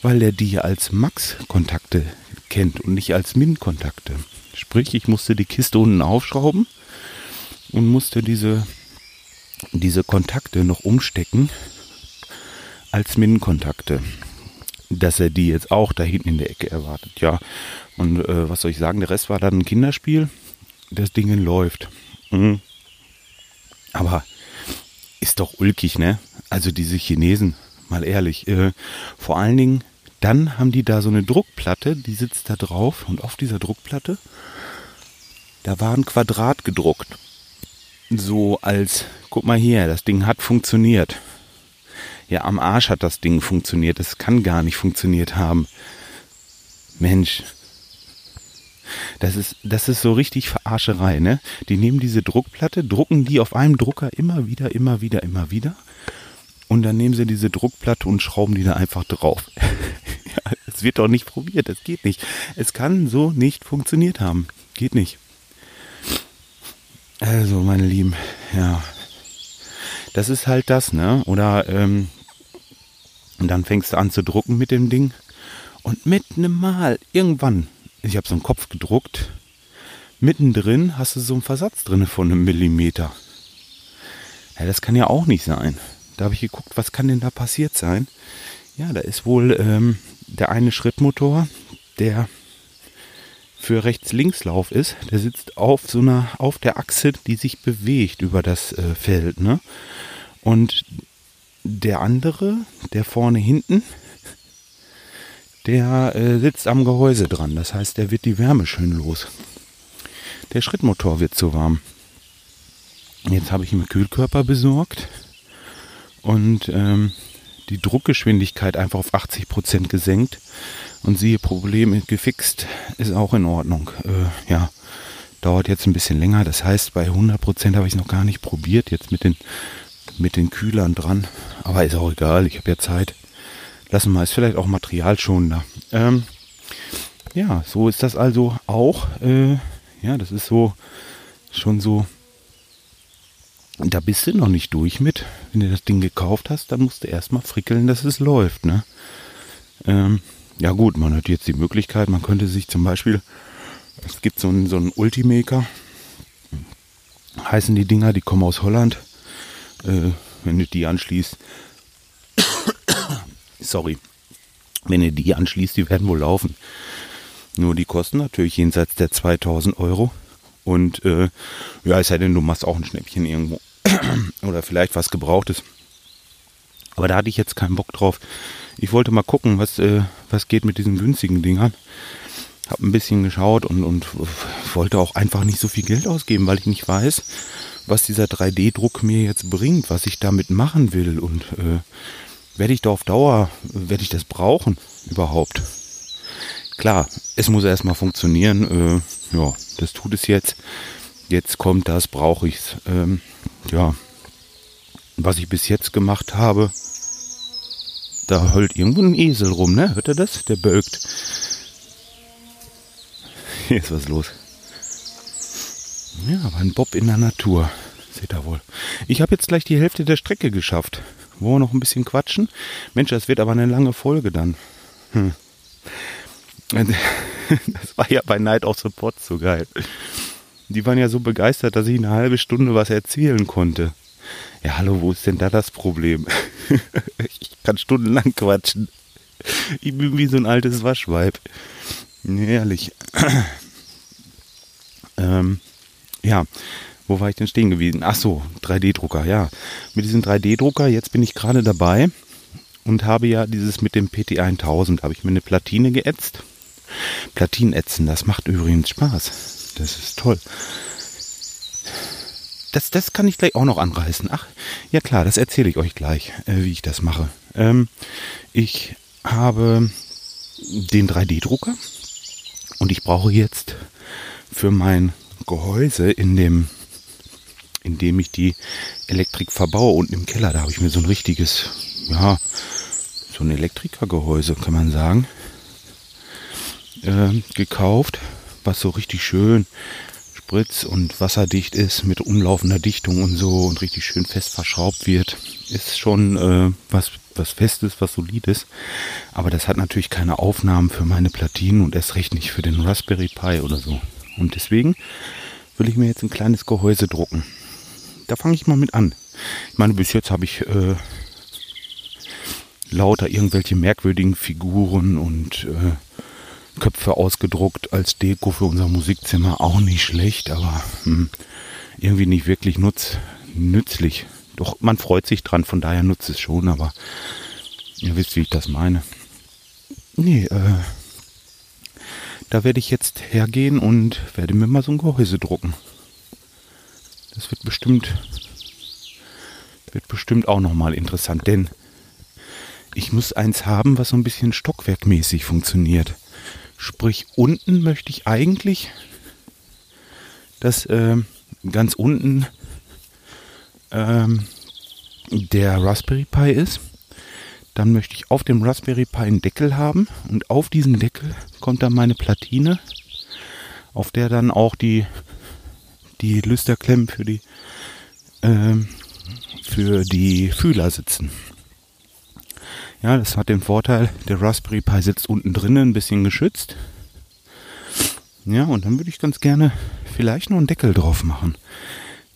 weil er die als Max-Kontakte kennt und nicht als Min-Kontakte. Sprich, ich musste die Kiste unten aufschrauben und musste diese, diese Kontakte noch umstecken als Min-Kontakte. Dass er die jetzt auch da hinten in der Ecke erwartet. Ja, und äh, was soll ich sagen, der Rest war dann ein Kinderspiel. Das Ding läuft. Mhm. Aber ist doch ulkig, ne? Also diese Chinesen, mal ehrlich. Äh, vor allen Dingen, dann haben die da so eine Druckplatte, die sitzt da drauf und auf dieser Druckplatte, da war ein Quadrat gedruckt. So als, guck mal hier, das Ding hat funktioniert. Ja, am Arsch hat das Ding funktioniert. Es kann gar nicht funktioniert haben. Mensch, das ist, das ist so richtig Verarscherei, ne? Die nehmen diese Druckplatte, drucken die auf einem Drucker immer wieder, immer wieder, immer wieder. Und dann nehmen sie diese Druckplatte und schrauben die da einfach drauf. ja, es wird doch nicht probiert, das geht nicht. Es kann so nicht funktioniert haben. Geht nicht. Also, meine Lieben, ja. Das ist halt das, ne? Oder, ähm, und dann fängst du an zu drucken mit dem Ding. Und mit einem Mal, irgendwann, ich habe so einen Kopf gedruckt. Mittendrin hast du so einen Versatz drin von einem Millimeter. Ja, das kann ja auch nicht sein. Da habe ich geguckt, was kann denn da passiert sein? Ja, da ist wohl ähm, der eine Schrittmotor, der für Rechts-Links-Lauf ist, der sitzt auf so einer, auf der Achse, die sich bewegt über das äh, Feld, ne? Und der andere, der vorne hinten, der äh, sitzt am Gehäuse dran. Das heißt, der wird die Wärme schön los. Der Schrittmotor wird zu warm. Jetzt habe ich ihm Kühlkörper besorgt und ähm, die Druckgeschwindigkeit einfach auf 80 Prozent gesenkt. Und siehe, Problem gefixt, ist auch in Ordnung. Äh, ja, dauert jetzt ein bisschen länger. Das heißt, bei 100 Prozent habe ich es noch gar nicht probiert, jetzt mit den, mit den Kühlern dran. Aber ist auch egal, ich habe ja Zeit lassen wir es vielleicht auch materialschonender. Ähm, ja, so ist das also auch. Äh, ja, das ist so schon so. Da bist du noch nicht durch mit. Wenn du das Ding gekauft hast, dann musst du erstmal frickeln, dass es läuft. Ne? Ähm, ja gut, man hat jetzt die Möglichkeit, man könnte sich zum Beispiel, es gibt so einen, so einen Ultimaker, heißen die Dinger, die kommen aus Holland. Äh, wenn du die anschließt, sorry, Wenn ihr die anschließt, die werden wohl laufen. Nur die kosten natürlich jenseits der 2000 Euro. Und äh, ja, es sei denn, du machst auch ein Schnäppchen irgendwo. Oder vielleicht was Gebrauchtes. Aber da hatte ich jetzt keinen Bock drauf. Ich wollte mal gucken, was, äh, was geht mit diesen günstigen Dingern. Hab ein bisschen geschaut und, und wollte auch einfach nicht so viel Geld ausgeben, weil ich nicht weiß, was dieser 3D-Druck mir jetzt bringt, was ich damit machen will. Und äh, werde ich da auf Dauer, werde ich das brauchen überhaupt? Klar, es muss erstmal funktionieren. Äh, ja, das tut es jetzt. Jetzt kommt das, brauche ich's. Ähm, ja, was ich bis jetzt gemacht habe, da heult irgendwo ein Esel rum, ne? Hört ihr das? Der bölkt. Hier ist was los. Ja, aber ein Bob in der Natur. Seht ihr wohl. Ich habe jetzt gleich die Hälfte der Strecke geschafft. Wollen wir noch ein bisschen quatschen? Mensch, das wird aber eine lange Folge dann. Hm. Das war ja bei Night of the Pot so geil. Die waren ja so begeistert, dass ich eine halbe Stunde was erzählen konnte. Ja, hallo, wo ist denn da das Problem? ich kann stundenlang quatschen. Ich bin wie so ein altes Waschweib. Ehrlich. ähm, ja, wo war ich denn stehen gewesen? Ach so, 3D-Drucker, ja. Mit diesem 3D-Drucker, jetzt bin ich gerade dabei und habe ja dieses mit dem PT1000, habe ich mir eine Platine geätzt. Platinenätzen, das macht übrigens Spaß. Das ist toll. Das, das kann ich gleich auch noch anreißen. Ach, ja klar, das erzähle ich euch gleich, äh, wie ich das mache. Ähm, ich habe den 3D-Drucker und ich brauche jetzt für mein Gehäuse in dem in dem ich die Elektrik verbaue. Unten im Keller, da habe ich mir so ein richtiges, ja, so ein Elektrikergehäuse, kann man sagen, äh, gekauft, was so richtig schön spritz- und wasserdicht ist, mit umlaufender Dichtung und so und richtig schön fest verschraubt wird. Ist schon äh, was, was Festes, was Solides. Aber das hat natürlich keine Aufnahmen für meine Platinen und erst recht nicht für den Raspberry Pi oder so. Und deswegen will ich mir jetzt ein kleines Gehäuse drucken da fange ich mal mit an. Ich meine, bis jetzt habe ich äh, lauter irgendwelche merkwürdigen Figuren und äh, Köpfe ausgedruckt als Deko für unser Musikzimmer. Auch nicht schlecht, aber hm, irgendwie nicht wirklich nutz, nützlich. Doch man freut sich dran, von daher nutzt es schon, aber ihr wisst, wie ich das meine. Nee, äh, da werde ich jetzt hergehen und werde mir mal so ein Gehäuse drucken. Das wird bestimmt, wird bestimmt auch nochmal interessant, denn ich muss eins haben, was so ein bisschen stockwerkmäßig funktioniert. Sprich, unten möchte ich eigentlich, dass äh, ganz unten ähm, der Raspberry Pi ist. Dann möchte ich auf dem Raspberry Pi einen Deckel haben und auf diesen Deckel kommt dann meine Platine, auf der dann auch die die Lüsterklemmen für die, ähm, für die Fühler sitzen. Ja, das hat den Vorteil, der Raspberry Pi sitzt unten drinnen, ein bisschen geschützt. Ja, und dann würde ich ganz gerne vielleicht noch einen Deckel drauf machen,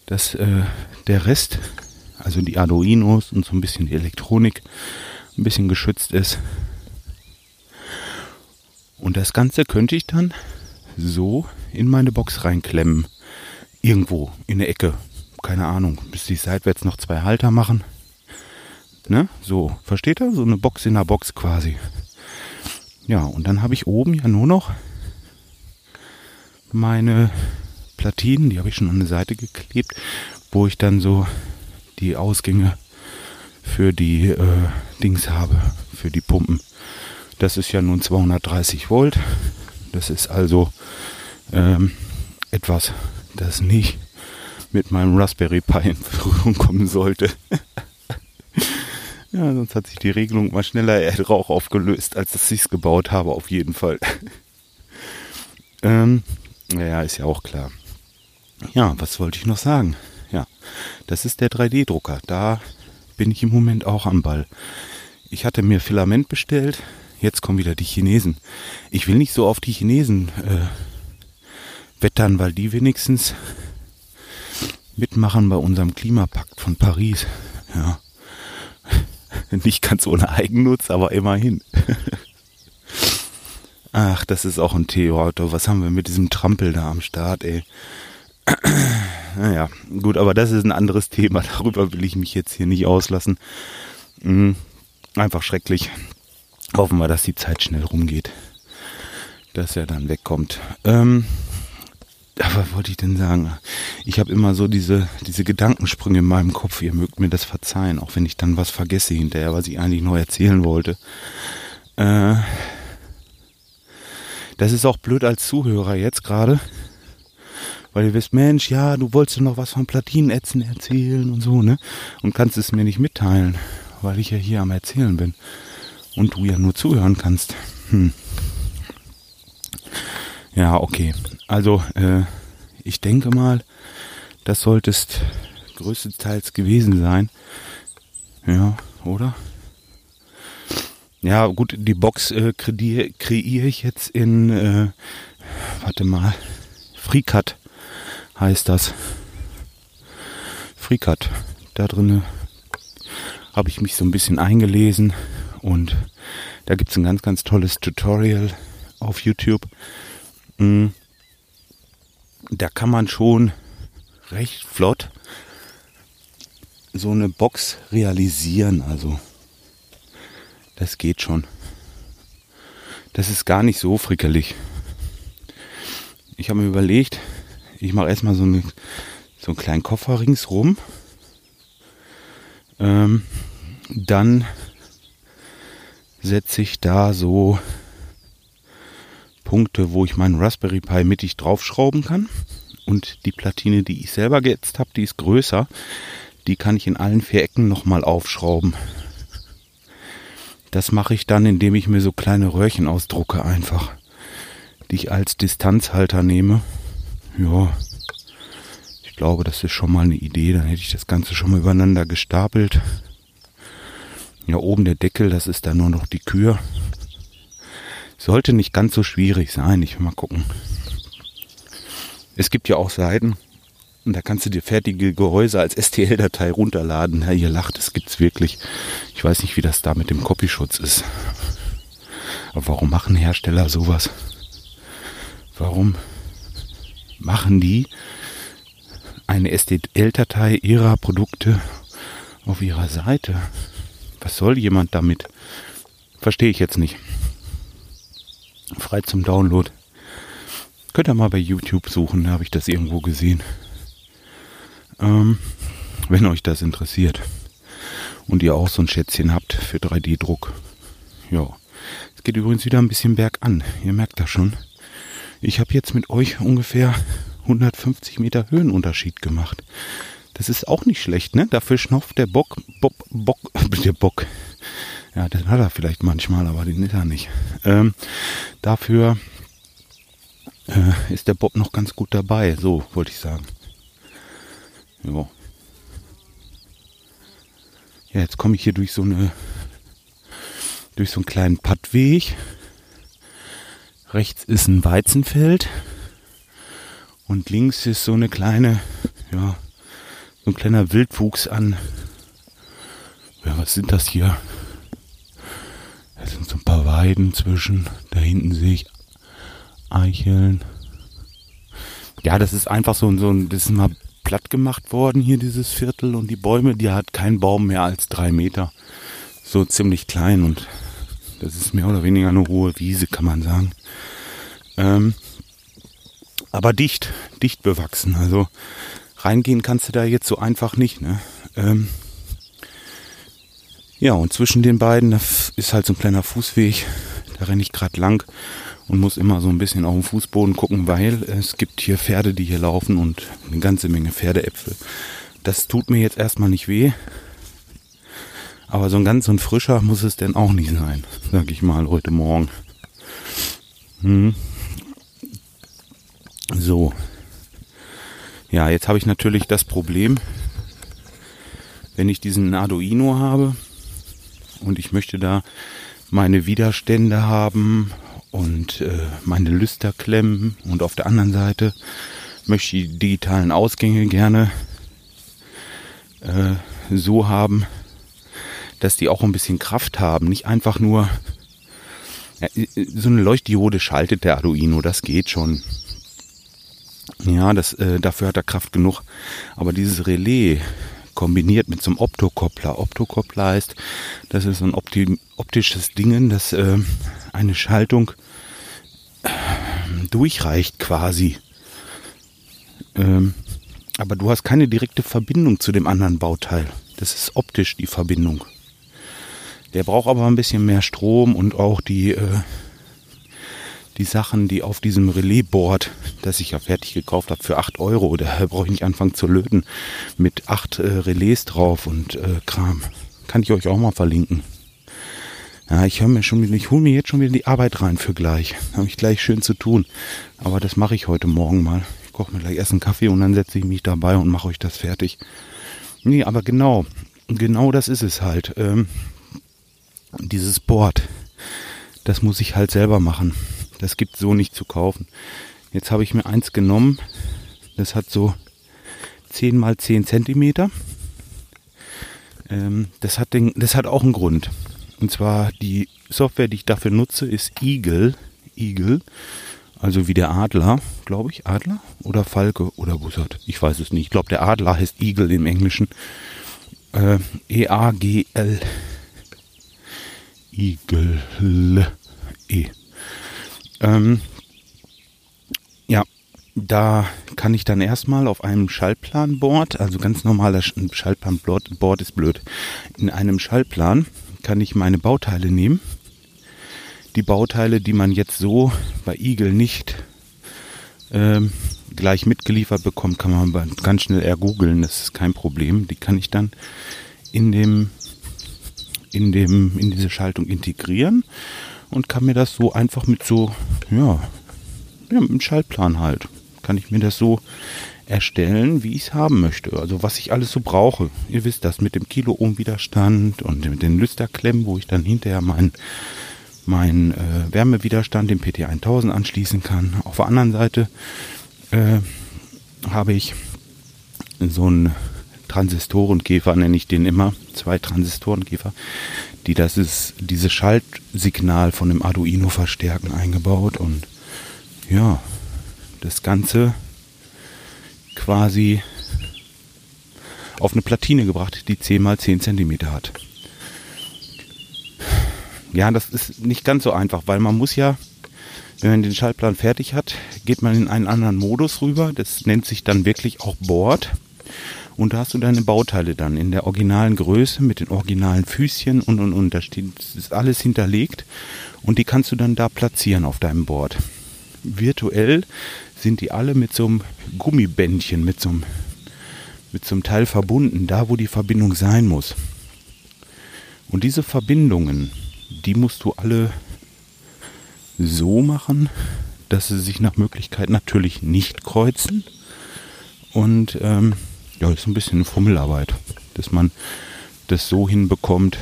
dass äh, der Rest, also die Arduinos und so ein bisschen die Elektronik, ein bisschen geschützt ist. Und das Ganze könnte ich dann so in meine Box reinklemmen. Irgendwo in der Ecke. Keine Ahnung. Müsste ich seitwärts noch zwei Halter machen. Ne? So, versteht ihr? So eine Box in der Box quasi. Ja, und dann habe ich oben ja nur noch meine Platinen, die habe ich schon an der Seite geklebt, wo ich dann so die Ausgänge für die äh, Dings habe, für die Pumpen. Das ist ja nun 230 Volt. Das ist also ähm, etwas das nicht mit meinem Raspberry Pi in Berührung kommen sollte. ja, sonst hat sich die Regelung mal schneller Erdrauch aufgelöst, als dass ich es gebaut habe, auf jeden Fall. ähm, naja, ist ja auch klar. Ja, was wollte ich noch sagen? Ja, das ist der 3D-Drucker. Da bin ich im Moment auch am Ball. Ich hatte mir Filament bestellt. Jetzt kommen wieder die Chinesen. Ich will nicht so auf die Chinesen äh, wettern, weil die wenigstens mitmachen bei unserem Klimapakt von Paris. Ja. Nicht ganz ohne Eigennutz, aber immerhin. Ach, das ist auch ein Theo-Auto. Was haben wir mit diesem Trampel da am Start, ey? Naja, gut, aber das ist ein anderes Thema. Darüber will ich mich jetzt hier nicht auslassen. Mhm. Einfach schrecklich. Hoffen wir, dass die Zeit schnell rumgeht. Dass er dann wegkommt. Ähm, aber was wollte ich denn sagen? Ich habe immer so diese, diese Gedankensprünge in meinem Kopf. Ihr mögt mir das verzeihen, auch wenn ich dann was vergesse hinterher, was ich eigentlich noch erzählen wollte. Äh, das ist auch blöd als Zuhörer jetzt gerade. Weil ihr wisst, Mensch, ja, du wolltest noch was von Platinenätzen erzählen und so, ne? Und kannst es mir nicht mitteilen, weil ich ja hier am Erzählen bin. Und du ja nur zuhören kannst. Hm. Ja, okay. Also, äh, ich denke mal, das solltest größtenteils gewesen sein. Ja, oder? Ja, gut, die Box äh, kreiere ich jetzt in, äh, warte mal, FreeCut heißt das. FreeCut. Da drin habe ich mich so ein bisschen eingelesen und da gibt es ein ganz, ganz tolles Tutorial auf YouTube. Mhm da kann man schon recht flott so eine Box realisieren. Also das geht schon. Das ist gar nicht so frickelig. Ich habe mir überlegt, ich mache erstmal so, eine, so einen kleinen Koffer ringsrum. Ähm, dann setze ich da so Punkte, wo ich meinen Raspberry Pi mittig draufschrauben kann. Und die Platine, die ich selber geätzt habe, die ist größer. Die kann ich in allen vier Ecken nochmal aufschrauben. Das mache ich dann, indem ich mir so kleine Röhrchen ausdrucke einfach. Die ich als Distanzhalter nehme. Ja, ich glaube, das ist schon mal eine Idee. Dann hätte ich das Ganze schon mal übereinander gestapelt. Ja, oben der Deckel, das ist dann nur noch die Kür. Sollte nicht ganz so schwierig sein. Ich will mal gucken. Es gibt ja auch Seiten, und da kannst du dir fertige Gehäuse als STL-Datei runterladen. Ja, ihr lacht, das gibt's wirklich. Ich weiß nicht, wie das da mit dem Copyschutz ist. Aber warum machen Hersteller sowas? Warum machen die eine STL-Datei ihrer Produkte auf ihrer Seite? Was soll jemand damit? Verstehe ich jetzt nicht frei zum Download. Könnt ihr mal bei YouTube suchen, da habe ich das irgendwo gesehen. Ähm, wenn euch das interessiert. Und ihr auch so ein Schätzchen habt für 3D-Druck. Ja. Es geht übrigens wieder ein bisschen bergan. Ihr merkt das schon. Ich habe jetzt mit euch ungefähr 150 Meter Höhenunterschied gemacht. Das ist auch nicht schlecht, ne? Dafür schnauft der Bock, Bock, Bock, der Bock, ja, den hat er vielleicht manchmal, aber den ist er nicht. Ähm, dafür äh, ist der Bob noch ganz gut dabei, so wollte ich sagen. Jo. Ja, jetzt komme ich hier durch so eine durch so einen kleinen Pattweg. Rechts ist ein Weizenfeld und links ist so eine kleine, ja, so ein kleiner Wildwuchs an. Ja, was sind das hier? Da sind so ein paar Weiden zwischen. Da hinten sehe ich Eicheln. Ja, das ist einfach so, so ein, das ist mal platt gemacht worden hier, dieses Viertel. Und die Bäume, die hat kein Baum mehr als drei Meter. So ziemlich klein und das ist mehr oder weniger eine hohe Wiese, kann man sagen. Ähm, aber dicht, dicht bewachsen. Also reingehen kannst du da jetzt so einfach nicht. Ne? Ähm, ja, und zwischen den beiden ist halt so ein kleiner Fußweg. Da renne ich gerade lang und muss immer so ein bisschen auf den Fußboden gucken, weil es gibt hier Pferde, die hier laufen und eine ganze Menge Pferdeäpfel. Das tut mir jetzt erstmal nicht weh. Aber so ein ganz so frischer muss es denn auch nicht sein, sag ich mal, heute Morgen. Hm. So. Ja, jetzt habe ich natürlich das Problem, wenn ich diesen Arduino habe, und ich möchte da meine Widerstände haben und äh, meine Lüster klemmen und auf der anderen Seite möchte ich die digitalen Ausgänge gerne äh, so haben, dass die auch ein bisschen Kraft haben, nicht einfach nur Ja, so eine Leuchtdiode schaltet der Arduino, das geht schon. Ja, das, äh, dafür hat er Kraft genug. Aber dieses Relais kombiniert mit so einem Optokoppler. Optokoppler heißt, das ist so ein opti optisches Ding, das äh, eine Schaltung äh, durchreicht quasi. Ähm, aber du hast keine direkte Verbindung zu dem anderen Bauteil. Das ist optisch die Verbindung. Der braucht aber ein bisschen mehr Strom und auch die, äh, die Sachen, die auf diesem Relaisboard, das ich ja fertig gekauft habe für 8 Euro, da brauche ich nicht anfangen zu löten, mit 8 äh, Relais drauf und äh, Kram. Kann ich euch auch mal verlinken. Ja, ich höre mir schon ich hole mir jetzt schon wieder die Arbeit rein für gleich. Habe ich gleich schön zu tun. Aber das mache ich heute Morgen mal. Ich koche mir gleich erst einen Kaffee und dann setze ich mich dabei und mache euch das fertig. Nee, aber genau, genau das ist es halt. Ähm, dieses Board, das muss ich halt selber machen. Das gibt so nicht zu kaufen. Jetzt habe ich mir eins genommen. Das hat so 10 mal 10 Zentimeter. Ähm, das, hat den, das hat auch einen Grund. Und zwar die Software, die ich dafür nutze, ist Eagle. Eagle. Also wie der Adler, glaube ich. Adler oder Falke oder Bussard. Ich weiß es nicht. Ich glaube, der Adler heißt Eagle im Englischen. Äh, E-A-G-L. Igel. E. Ähm, ja, da kann ich dann erstmal auf einem Schaltplanboard, also ganz normaler Schaltplanboard ist blöd, in einem Schaltplan kann ich meine Bauteile nehmen. Die Bauteile, die man jetzt so bei Igel nicht ähm, gleich mitgeliefert bekommt, kann man ganz schnell ergoogeln, das ist kein Problem. Die kann ich dann in dem in, dem, in diese Schaltung integrieren und kann mir das so einfach mit so, ja, mit einem Schaltplan halt, kann ich mir das so erstellen, wie ich es haben möchte. Also was ich alles so brauche. Ihr wisst das mit dem Kilo Ohmwiderstand und mit den Lüsterklemmen, wo ich dann hinterher meinen mein, äh, Wärmewiderstand, den PT1000 anschließen kann. Auf der anderen Seite äh, habe ich so ein Transistorenkäfer nenne ich den immer, zwei Transistorenkäfer, die das ist, dieses Schaltsignal von dem Arduino verstärken eingebaut und ja, das Ganze quasi auf eine Platine gebracht, die 10 mal 10 cm hat. Ja, das ist nicht ganz so einfach, weil man muss ja, wenn man den Schaltplan fertig hat, geht man in einen anderen Modus rüber. Das nennt sich dann wirklich auch Board. Und da hast du deine Bauteile dann in der originalen Größe mit den originalen Füßchen und und und. Da steht, ist alles hinterlegt und die kannst du dann da platzieren auf deinem Board. Virtuell sind die alle mit so einem Gummibändchen, mit so einem, mit so einem Teil verbunden, da wo die Verbindung sein muss. Und diese Verbindungen, die musst du alle so machen, dass sie sich nach Möglichkeit natürlich nicht kreuzen. Und ähm, ja, ist ein bisschen Fummelarbeit, dass man das so hinbekommt,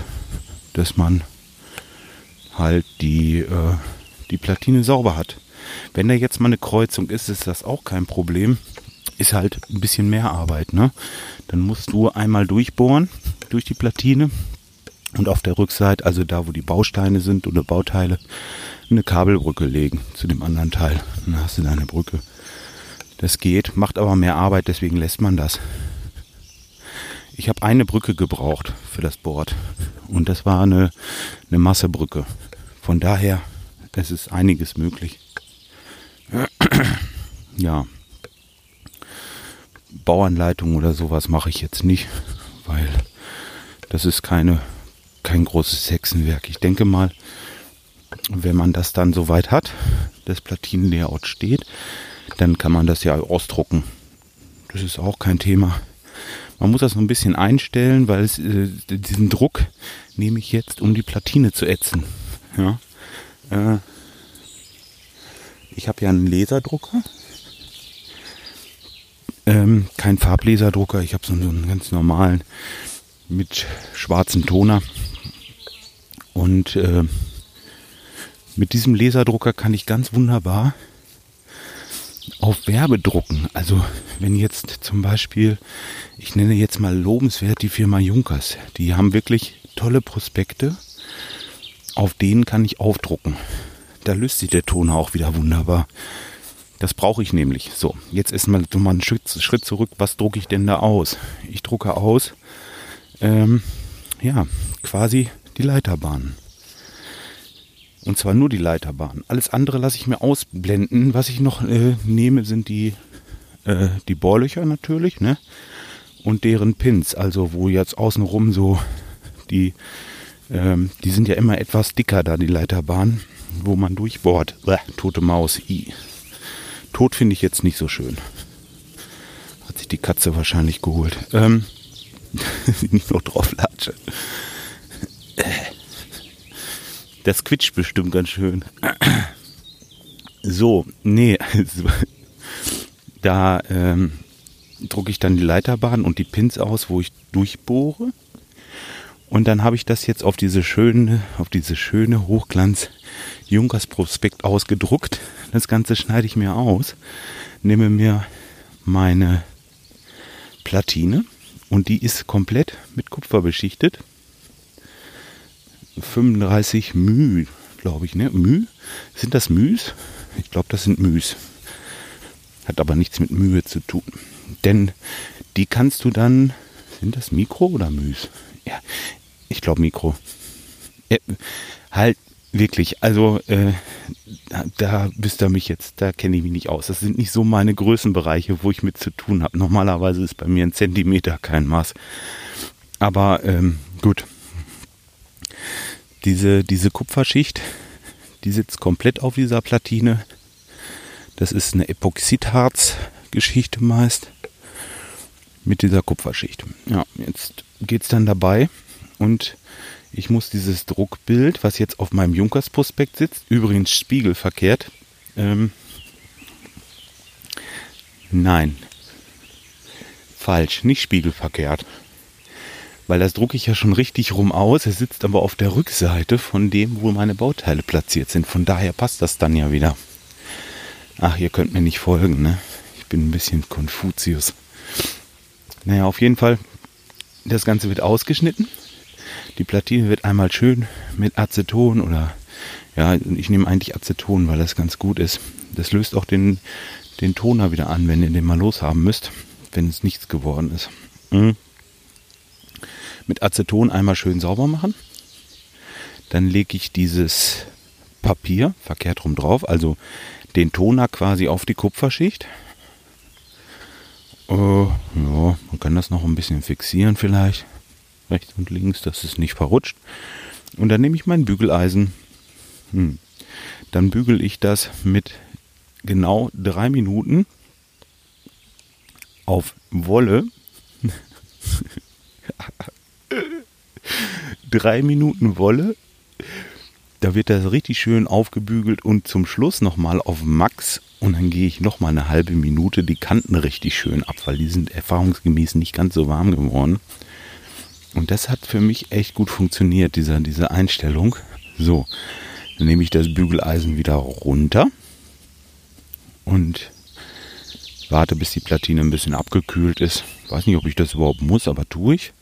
dass man halt die, äh, die Platine sauber hat. Wenn da jetzt mal eine Kreuzung ist, ist das auch kein Problem. Ist halt ein bisschen mehr Arbeit, ne? Dann musst du einmal durchbohren durch die Platine und auf der Rückseite, also da wo die Bausteine sind oder Bauteile, eine Kabelbrücke legen zu dem anderen Teil. Dann hast du deine Brücke. Das geht, macht aber mehr Arbeit, deswegen lässt man das. Ich habe eine Brücke gebraucht für das Board und das war eine, eine Massebrücke. Von daher, es ist einiges möglich. Ja. Bauanleitung oder sowas mache ich jetzt nicht, weil das ist keine, kein großes Hexenwerk. Ich denke mal, wenn man das dann soweit hat, das Platinenlayout steht, dann kann man das ja ausdrucken. Das ist auch kein Thema. Man muss das so ein bisschen einstellen, weil es, äh, diesen Druck nehme ich jetzt, um die Platine zu ätzen. Ja. Äh, ich habe ja einen Laserdrucker. Ähm, kein Farblaserdrucker, ich habe so, so einen ganz normalen mit schwarzem Toner. Und äh, mit diesem Laserdrucker kann ich ganz wunderbar auf Werbedrucken. Also wenn jetzt zum Beispiel, ich nenne jetzt mal lobenswert die Firma Junkers, die haben wirklich tolle Prospekte, auf denen kann ich aufdrucken. da löst sich der Ton auch wieder wunderbar. Das brauche ich nämlich. So, jetzt ist mal, mal einen Schritt, Schritt zurück. Was drucke ich denn da aus? Ich drucke aus, ähm, ja, quasi die Leiterbahnen. Und zwar nur die Leiterbahn. Alles andere lasse ich mir ausblenden. Was ich noch äh, nehme, sind die, äh, die Bohrlöcher natürlich, ne? Und deren Pins, also wo jetzt außenrum so die, ähm, die sind ja immer etwas dicker da, die Leiterbahn, wo man durchbohrt. Bäh, tote Maus. I. Tot finde ich jetzt nicht so schön. Hat sich die Katze wahrscheinlich geholt. Ähm, nicht noch drauf latsche. Das quietscht bestimmt ganz schön. So, nee, da ähm, drucke ich dann die Leiterbahn und die Pins aus, wo ich durchbohre. Und dann habe ich das jetzt auf diese schöne, auf diese schöne Hochglanz Junkers Prospekt ausgedruckt. Das Ganze schneide ich mir aus, nehme mir meine Platine und die ist komplett mit Kupfer beschichtet. 35 μ, glaube ich, ne? μ? Sind das Müs? Ich glaube, das sind Müs. Hat aber nichts mit Mühe zu tun. Denn die kannst du dann, sind das Mikro oder Müs? Ja, ich glaube Mikro. Ja, halt wirklich, also äh, da, da bist du mich jetzt, da kenne ich mich nicht aus. Das sind nicht so meine Größenbereiche, wo ich mit zu tun habe. Normalerweise ist bei mir ein Zentimeter kein Maß. Aber ähm, gut, diese, diese Kupferschicht, die sitzt komplett auf dieser Platine. Das ist eine Epoxidharz-Geschichte meist mit dieser Kupferschicht. Ja, jetzt geht es dann dabei und ich muss dieses Druckbild, was jetzt auf meinem Junkers-Prospekt sitzt, übrigens spiegelverkehrt, ähm, nein, falsch, nicht spiegelverkehrt weil das drucke ich ja schon richtig rum aus. Er sitzt aber auf der Rückseite von dem, wo meine Bauteile platziert sind. Von daher passt das dann ja wieder. Ach, ihr könnt mir nicht folgen, ne? Ich bin ein bisschen Konfuzius. Naja, auf jeden Fall, das Ganze wird ausgeschnitten. Die Platine wird einmal schön mit Aceton oder, ja, ich nehme eigentlich Aceton, weil das ganz gut ist. Das löst auch den, den Toner wieder an, wenn ihr den mal loshaben müsst, wenn es nichts geworden ist. Mhm mit Aceton einmal schön sauber machen. Dann lege ich dieses Papier verkehrt rum drauf, also den Toner quasi auf die Kupferschicht. Äh, ja, man kann das noch ein bisschen fixieren vielleicht. Rechts und links, dass es nicht verrutscht. Und dann nehme ich mein Bügeleisen. Hm. Dann bügel ich das mit genau drei Minuten auf Wolle. drei Minuten Wolle. Da wird das richtig schön aufgebügelt und zum Schluss nochmal auf Max und dann gehe ich nochmal eine halbe Minute die Kanten richtig schön ab, weil die sind erfahrungsgemäß nicht ganz so warm geworden. Und das hat für mich echt gut funktioniert, diese, diese Einstellung. So, dann nehme ich das Bügeleisen wieder runter und warte, bis die Platine ein bisschen abgekühlt ist. Weiß nicht, ob ich das überhaupt muss, aber tue ich.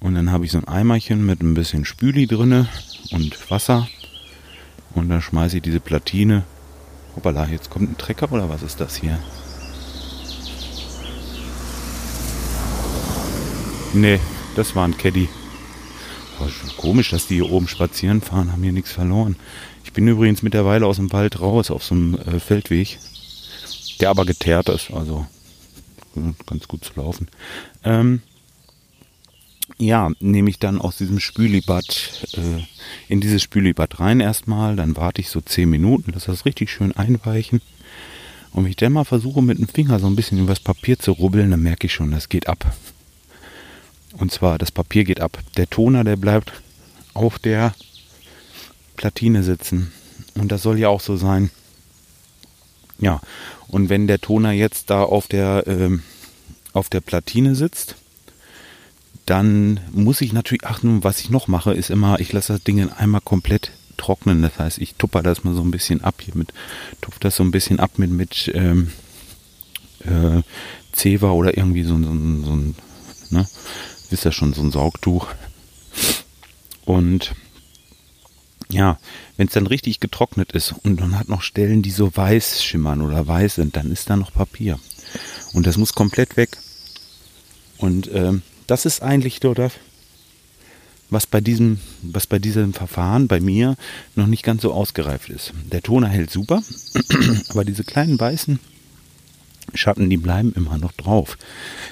Und dann habe ich so ein Eimerchen mit ein bisschen Spüli drinne und Wasser. Und dann schmeiße ich diese Platine. Hoppala, jetzt kommt ein Trecker oder was ist das hier? Nee, das war ein Caddy. Oh, komisch, dass die hier oben spazieren fahren, haben hier nichts verloren. Ich bin übrigens mittlerweile aus dem Wald raus auf so einem äh, Feldweg, der aber geteert ist, also ganz gut zu laufen. Ähm, ja, nehme ich dann aus diesem Spülibad äh, in dieses Spülibad rein erstmal, dann warte ich so 10 Minuten, lasse das richtig schön einweichen. Und wenn ich dann mal versuche mit dem Finger so ein bisschen übers Papier zu rubbeln, dann merke ich schon, das geht ab. Und zwar, das Papier geht ab. Der Toner, der bleibt auf der Platine sitzen. Und das soll ja auch so sein. Ja, und wenn der Toner jetzt da auf der, ähm, auf der Platine sitzt, dann muss ich natürlich achten, was ich noch mache, ist immer, ich lasse das Ding einmal komplett trocknen. Das heißt, ich tupper das mal so ein bisschen ab hier mit, tupfe das so ein bisschen ab mit, mit ähm, äh, Zewa oder irgendwie so, so, so ein, ne, wisst ihr schon, so ein Saugtuch. Und ja, wenn es dann richtig getrocknet ist und man hat noch Stellen, die so weiß schimmern oder weiß sind, dann ist da noch Papier. Und das muss komplett weg. Und ähm, das ist eigentlich so das, was bei diesem, was bei diesem Verfahren bei mir noch nicht ganz so ausgereift ist. Der Toner hält super, aber diese kleinen weißen Schatten, die bleiben immer noch drauf.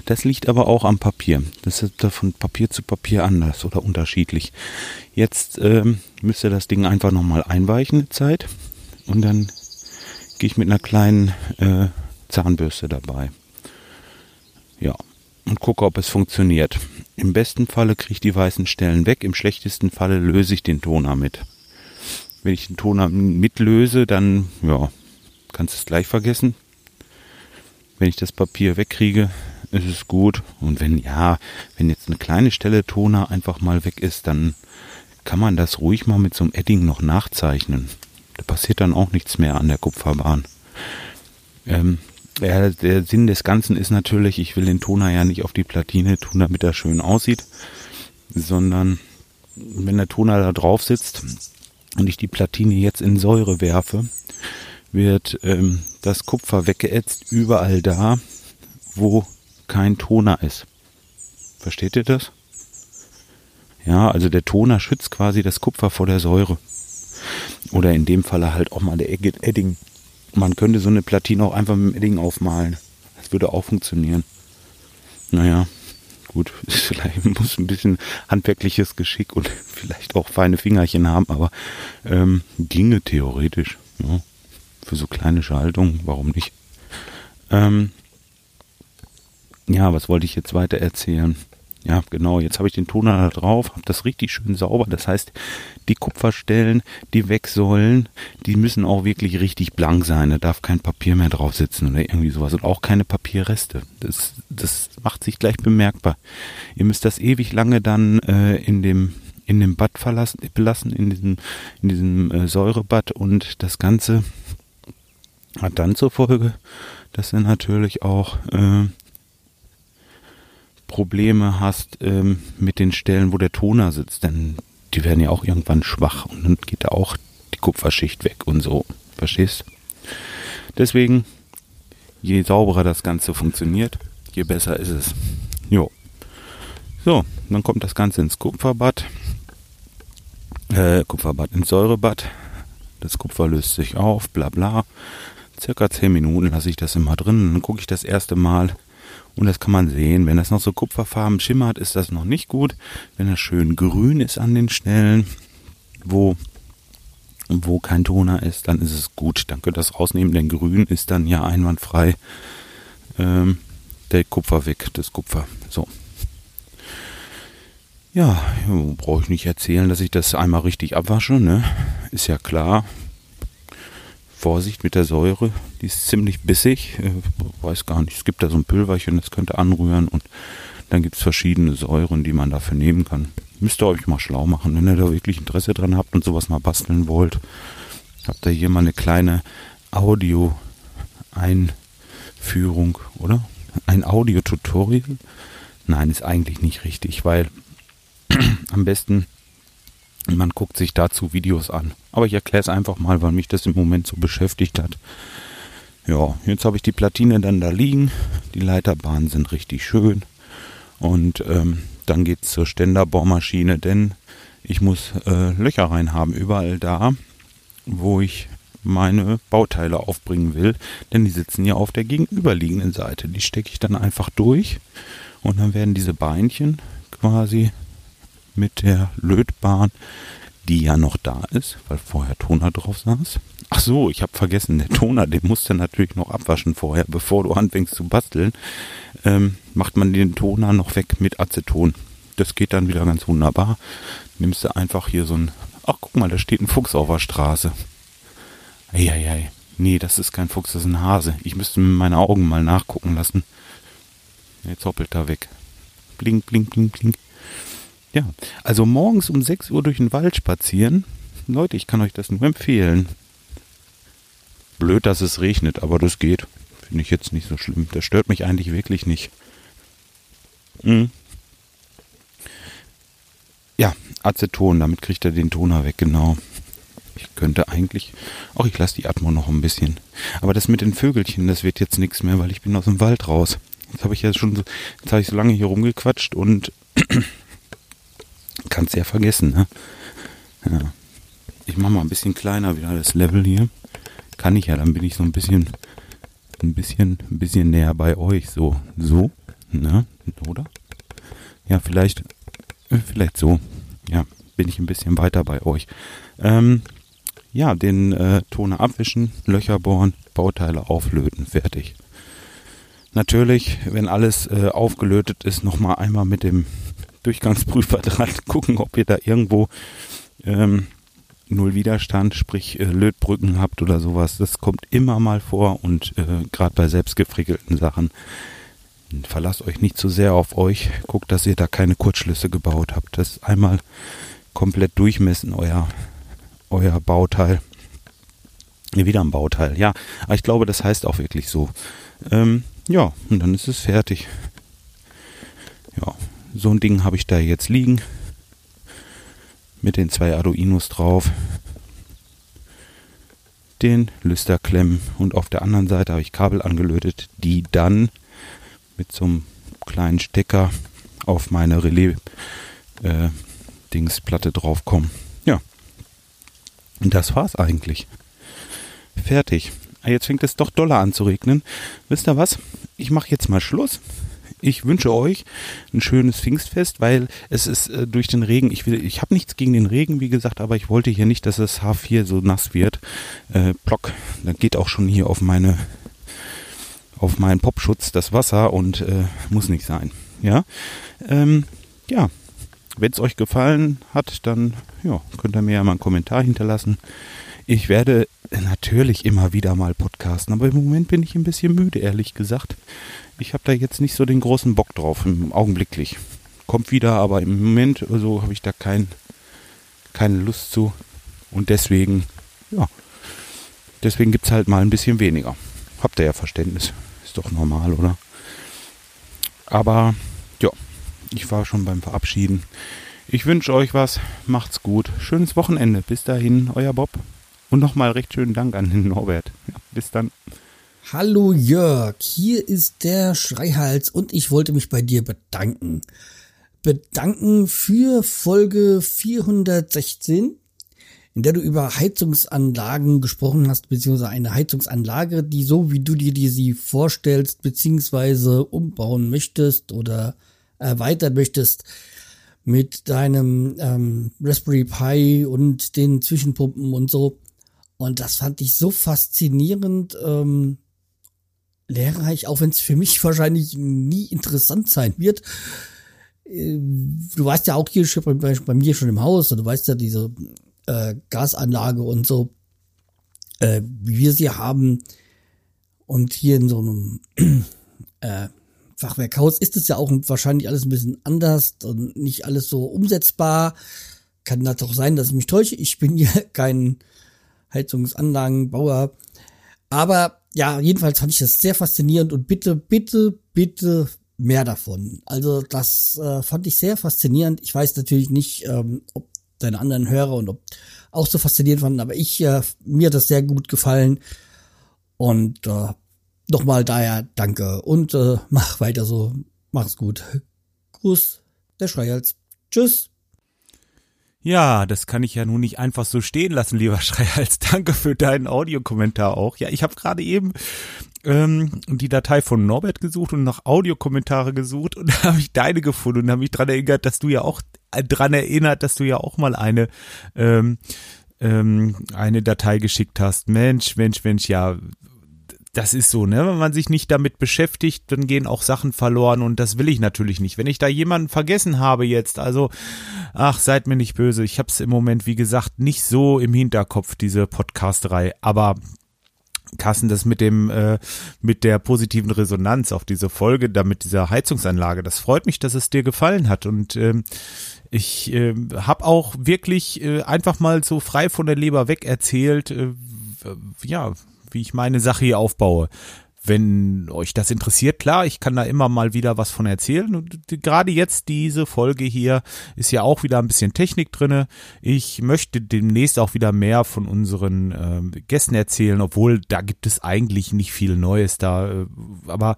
Das liegt aber auch am Papier. Das ist von Papier zu Papier anders oder unterschiedlich. Jetzt ähm, müsste das Ding einfach nochmal einweichen eine Zeit und dann gehe ich mit einer kleinen äh, Zahnbürste dabei. Ja, und gucke, ob es funktioniert. Im besten Falle kriege ich die weißen Stellen weg, im schlechtesten Falle löse ich den Toner mit. Wenn ich den Toner mitlöse, dann ja, kannst du es gleich vergessen. Wenn ich das Papier wegkriege, ist es gut. Und wenn ja, wenn jetzt eine kleine Stelle Toner einfach mal weg ist, dann kann man das ruhig mal mit so einem Edding noch nachzeichnen. Da passiert dann auch nichts mehr an der Kupferbahn. Ähm, ja, der Sinn des Ganzen ist natürlich, ich will den Toner ja nicht auf die Platine tun, damit er schön aussieht, sondern wenn der Toner da drauf sitzt und ich die Platine jetzt in Säure werfe, wird ähm, das Kupfer weggeätzt überall da, wo kein Toner ist. Versteht ihr das? Ja, also der Toner schützt quasi das Kupfer vor der Säure. Oder in dem Falle halt auch mal der Edding. Man könnte so eine Platine auch einfach mit dem Edding aufmalen. Das würde auch funktionieren. Naja, gut, vielleicht muss ein bisschen handwerkliches Geschick und vielleicht auch feine Fingerchen haben, aber ähm, ginge theoretisch. Ja für so kleine Schaltungen, warum nicht? Ähm, ja, was wollte ich jetzt weiter erzählen? Ja, genau, jetzt habe ich den Toner da drauf, habe das richtig schön sauber. Das heißt, die Kupferstellen, die weg sollen, die müssen auch wirklich richtig blank sein. Da darf kein Papier mehr drauf sitzen oder irgendwie sowas. Und auch keine Papierreste. Das, das macht sich gleich bemerkbar. Ihr müsst das ewig lange dann äh, in dem in dem Bad verlassen, belassen, in diesem, in diesem äh, Säurebad und das Ganze hat dann zur Folge, dass du natürlich auch äh, Probleme hast ähm, mit den Stellen, wo der Toner sitzt, denn die werden ja auch irgendwann schwach und dann geht da auch die Kupferschicht weg und so. Verstehst? Deswegen, je sauberer das Ganze funktioniert, je besser ist es. Jo. So, dann kommt das Ganze ins Kupferbad. Äh, Kupferbad ins Säurebad. Das Kupfer löst sich auf, bla bla circa 10 Minuten lasse ich das immer drin. Dann gucke ich das erste Mal und das kann man sehen. Wenn das noch so kupferfarben schimmert, ist das noch nicht gut. Wenn das schön grün ist an den Stellen, wo, wo kein Toner ist, dann ist es gut. Dann könnt ihr das rausnehmen, denn grün ist dann ja einwandfrei ähm, der Kupfer weg, das Kupfer. So. Ja, brauche ich nicht erzählen, dass ich das einmal richtig abwasche, ne? Ist ja klar. Vorsicht mit der Säure, die ist ziemlich bissig. Äh, weiß gar nicht, es gibt da so ein Pülverchen, das könnt ihr anrühren und dann gibt es verschiedene Säuren, die man dafür nehmen kann. Müsst ihr euch mal schlau machen, wenn ihr da wirklich Interesse dran habt und sowas mal basteln wollt. Habt ihr hier mal eine kleine Audio-Einführung, oder? Ein Audio-Tutorial? Nein, ist eigentlich nicht richtig, weil am besten man guckt sich dazu Videos an. Aber ich erkläre es einfach mal, weil mich das im Moment so beschäftigt hat. Ja, jetzt habe ich die Platine dann da liegen. Die Leiterbahnen sind richtig schön. Und ähm, dann geht es zur Ständerbohrmaschine, denn ich muss äh, Löcher rein haben, überall da, wo ich meine Bauteile aufbringen will. Denn die sitzen ja auf der gegenüberliegenden Seite. Die stecke ich dann einfach durch. Und dann werden diese Beinchen quasi mit der Lötbahn, die ja noch da ist, weil vorher Toner drauf saß. Ach so, ich habe vergessen, der Toner, den musst du natürlich noch abwaschen vorher, bevor du anfängst zu basteln. Ähm, macht man den Toner noch weg mit Aceton. Das geht dann wieder ganz wunderbar. Nimmst du einfach hier so ein. Ach, guck mal, da steht ein Fuchs auf der Straße. Eieiei. Nee, das ist kein Fuchs, das ist ein Hase. Ich müsste mit meinen Augen mal nachgucken lassen. Jetzt hoppelt er weg. Blink, blink, blink, blink. Ja, also morgens um 6 Uhr durch den Wald spazieren. Leute, ich kann euch das nur empfehlen. Blöd, dass es regnet, aber das geht. Finde ich jetzt nicht so schlimm. Das stört mich eigentlich wirklich nicht. Mhm. Ja, Aceton, damit kriegt er den Toner weg, genau. Ich könnte eigentlich, auch ich lasse die Atmo noch ein bisschen. Aber das mit den Vögelchen, das wird jetzt nichts mehr, weil ich bin aus dem Wald raus. Jetzt habe ich ja schon so, jetzt habe ich so lange hier rumgequatscht und kannst ja vergessen, ne? Ja. Ich mache mal ein bisschen kleiner wieder das Level hier. Kann ich ja, dann bin ich so ein bisschen, ein bisschen, ein bisschen näher bei euch. So, so, ne? Oder? Ja, vielleicht, äh, vielleicht so. Ja, bin ich ein bisschen weiter bei euch. Ähm, ja, den äh, Toner abwischen, Löcher bohren, Bauteile auflöten, fertig. Natürlich, wenn alles äh, aufgelötet ist, nochmal einmal mit dem Durchgangsprüfer dran gucken, ob ihr da irgendwo ähm, Null Widerstand, sprich äh, Lötbrücken habt oder sowas. Das kommt immer mal vor und äh, gerade bei selbstgefrickelten Sachen verlasst euch nicht zu sehr auf euch. Guckt, dass ihr da keine Kurzschlüsse gebaut habt. Das einmal komplett durchmessen, euer, euer Bauteil. Wieder ein Bauteil, ja. Aber ich glaube, das heißt auch wirklich so. Ähm, ja, und dann ist es fertig. Ja, so ein Ding habe ich da jetzt liegen. Mit den zwei Arduinos drauf. Den Lüsterklemmen und auf der anderen Seite habe ich Kabel angelötet, die dann mit so einem kleinen Stecker auf meine Relais äh, draufkommen. Ja. Und das war's eigentlich. Fertig. Ah, jetzt fängt es doch doller an zu regnen. Wisst ihr was? Ich mache jetzt mal Schluss. Ich wünsche euch ein schönes Pfingstfest, weil es ist äh, durch den Regen, ich, will, ich habe nichts gegen den Regen, wie gesagt, aber ich wollte hier nicht, dass das H4 so nass wird. Äh, Block, da geht auch schon hier auf meine auf meinen Popschutz das Wasser und äh, muss nicht sein. Ja, ähm, ja. Wenn es euch gefallen hat, dann ja, könnt ihr mir ja mal einen Kommentar hinterlassen. Ich werde natürlich immer wieder mal podcasten, aber im Moment bin ich ein bisschen müde, ehrlich gesagt. Ich habe da jetzt nicht so den großen Bock drauf, augenblicklich. Kommt wieder, aber im Moment so also, habe ich da kein, keine Lust zu. Und deswegen, ja, deswegen gibt es halt mal ein bisschen weniger. Habt ihr ja Verständnis. Ist doch normal, oder? Aber ja, ich war schon beim Verabschieden. Ich wünsche euch was. Macht's gut. Schönes Wochenende. Bis dahin, euer Bob. Und nochmal recht schönen Dank an den Norbert. Ja, bis dann. Hallo Jörg, hier ist der Schreihals und ich wollte mich bei dir bedanken. Bedanken für Folge 416 in der du über Heizungsanlagen gesprochen hast, beziehungsweise eine Heizungsanlage, die so wie du dir die sie vorstellst, beziehungsweise umbauen möchtest oder erweitern möchtest mit deinem ähm, Raspberry Pi und den Zwischenpumpen und so. Und das fand ich so faszinierend, ähm, lehrreich, auch wenn es für mich wahrscheinlich nie interessant sein wird. Äh, du weißt ja auch hier bei, bei mir schon im Haus, du weißt ja diese äh, Gasanlage und so, äh, wie wir sie haben. Und hier in so einem äh, Fachwerkhaus ist es ja auch wahrscheinlich alles ein bisschen anders und nicht alles so umsetzbar. Kann das auch sein, dass ich mich täusche. Ich bin ja kein Heizungsanlagenbauer. Aber ja, jedenfalls fand ich das sehr faszinierend und bitte, bitte, bitte mehr davon. Also das äh, fand ich sehr faszinierend. Ich weiß natürlich nicht, ähm, ob deine anderen Hörer und ob auch so faszinierend fanden, aber ich, äh, mir hat das sehr gut gefallen und äh, nochmal daher danke und äh, mach weiter so, mach's gut. Gruß, der Schreihals. Tschüss. Ja, das kann ich ja nun nicht einfach so stehen lassen, lieber Schreihals. Danke für deinen Audiokommentar auch. Ja, ich habe gerade eben ähm, die Datei von Norbert gesucht und nach Audiokommentare gesucht und da habe ich deine gefunden und habe mich dran erinnert, dass du ja auch äh, erinnert, dass du ja auch mal eine ähm, ähm, eine Datei geschickt hast. Mensch, Mensch, Mensch, ja, das ist so, ne? Wenn man sich nicht damit beschäftigt, dann gehen auch Sachen verloren und das will ich natürlich nicht. Wenn ich da jemanden vergessen habe jetzt, also ach, seid mir nicht böse. Ich habe es im Moment, wie gesagt, nicht so im Hinterkopf diese Podcasterei, aber Kassen, das mit dem äh, mit der positiven Resonanz auf diese Folge, da mit dieser Heizungsanlage, das freut mich, dass es dir gefallen hat und ähm, ich äh, habe auch wirklich äh, einfach mal so frei von der Leber weg erzählt, äh, ja, wie ich meine Sache hier aufbaue. wenn euch das interessiert, klar, ich kann da immer mal wieder was von erzählen. Und gerade jetzt diese Folge hier ist ja auch wieder ein bisschen Technik drinne. Ich möchte demnächst auch wieder mehr von unseren äh, Gästen erzählen, obwohl da gibt es eigentlich nicht viel Neues da. Äh, aber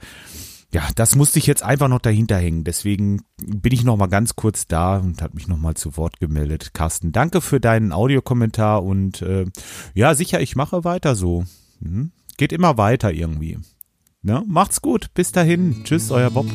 ja, das musste ich jetzt einfach noch dahinter hängen. Deswegen bin ich noch mal ganz kurz da und habe mich noch mal zu Wort gemeldet. Carsten, danke für deinen Audiokommentar und äh, ja, sicher, ich mache weiter so. Hm? Geht immer weiter irgendwie. Ne? Macht's gut. Bis dahin. Tschüss, euer Bob.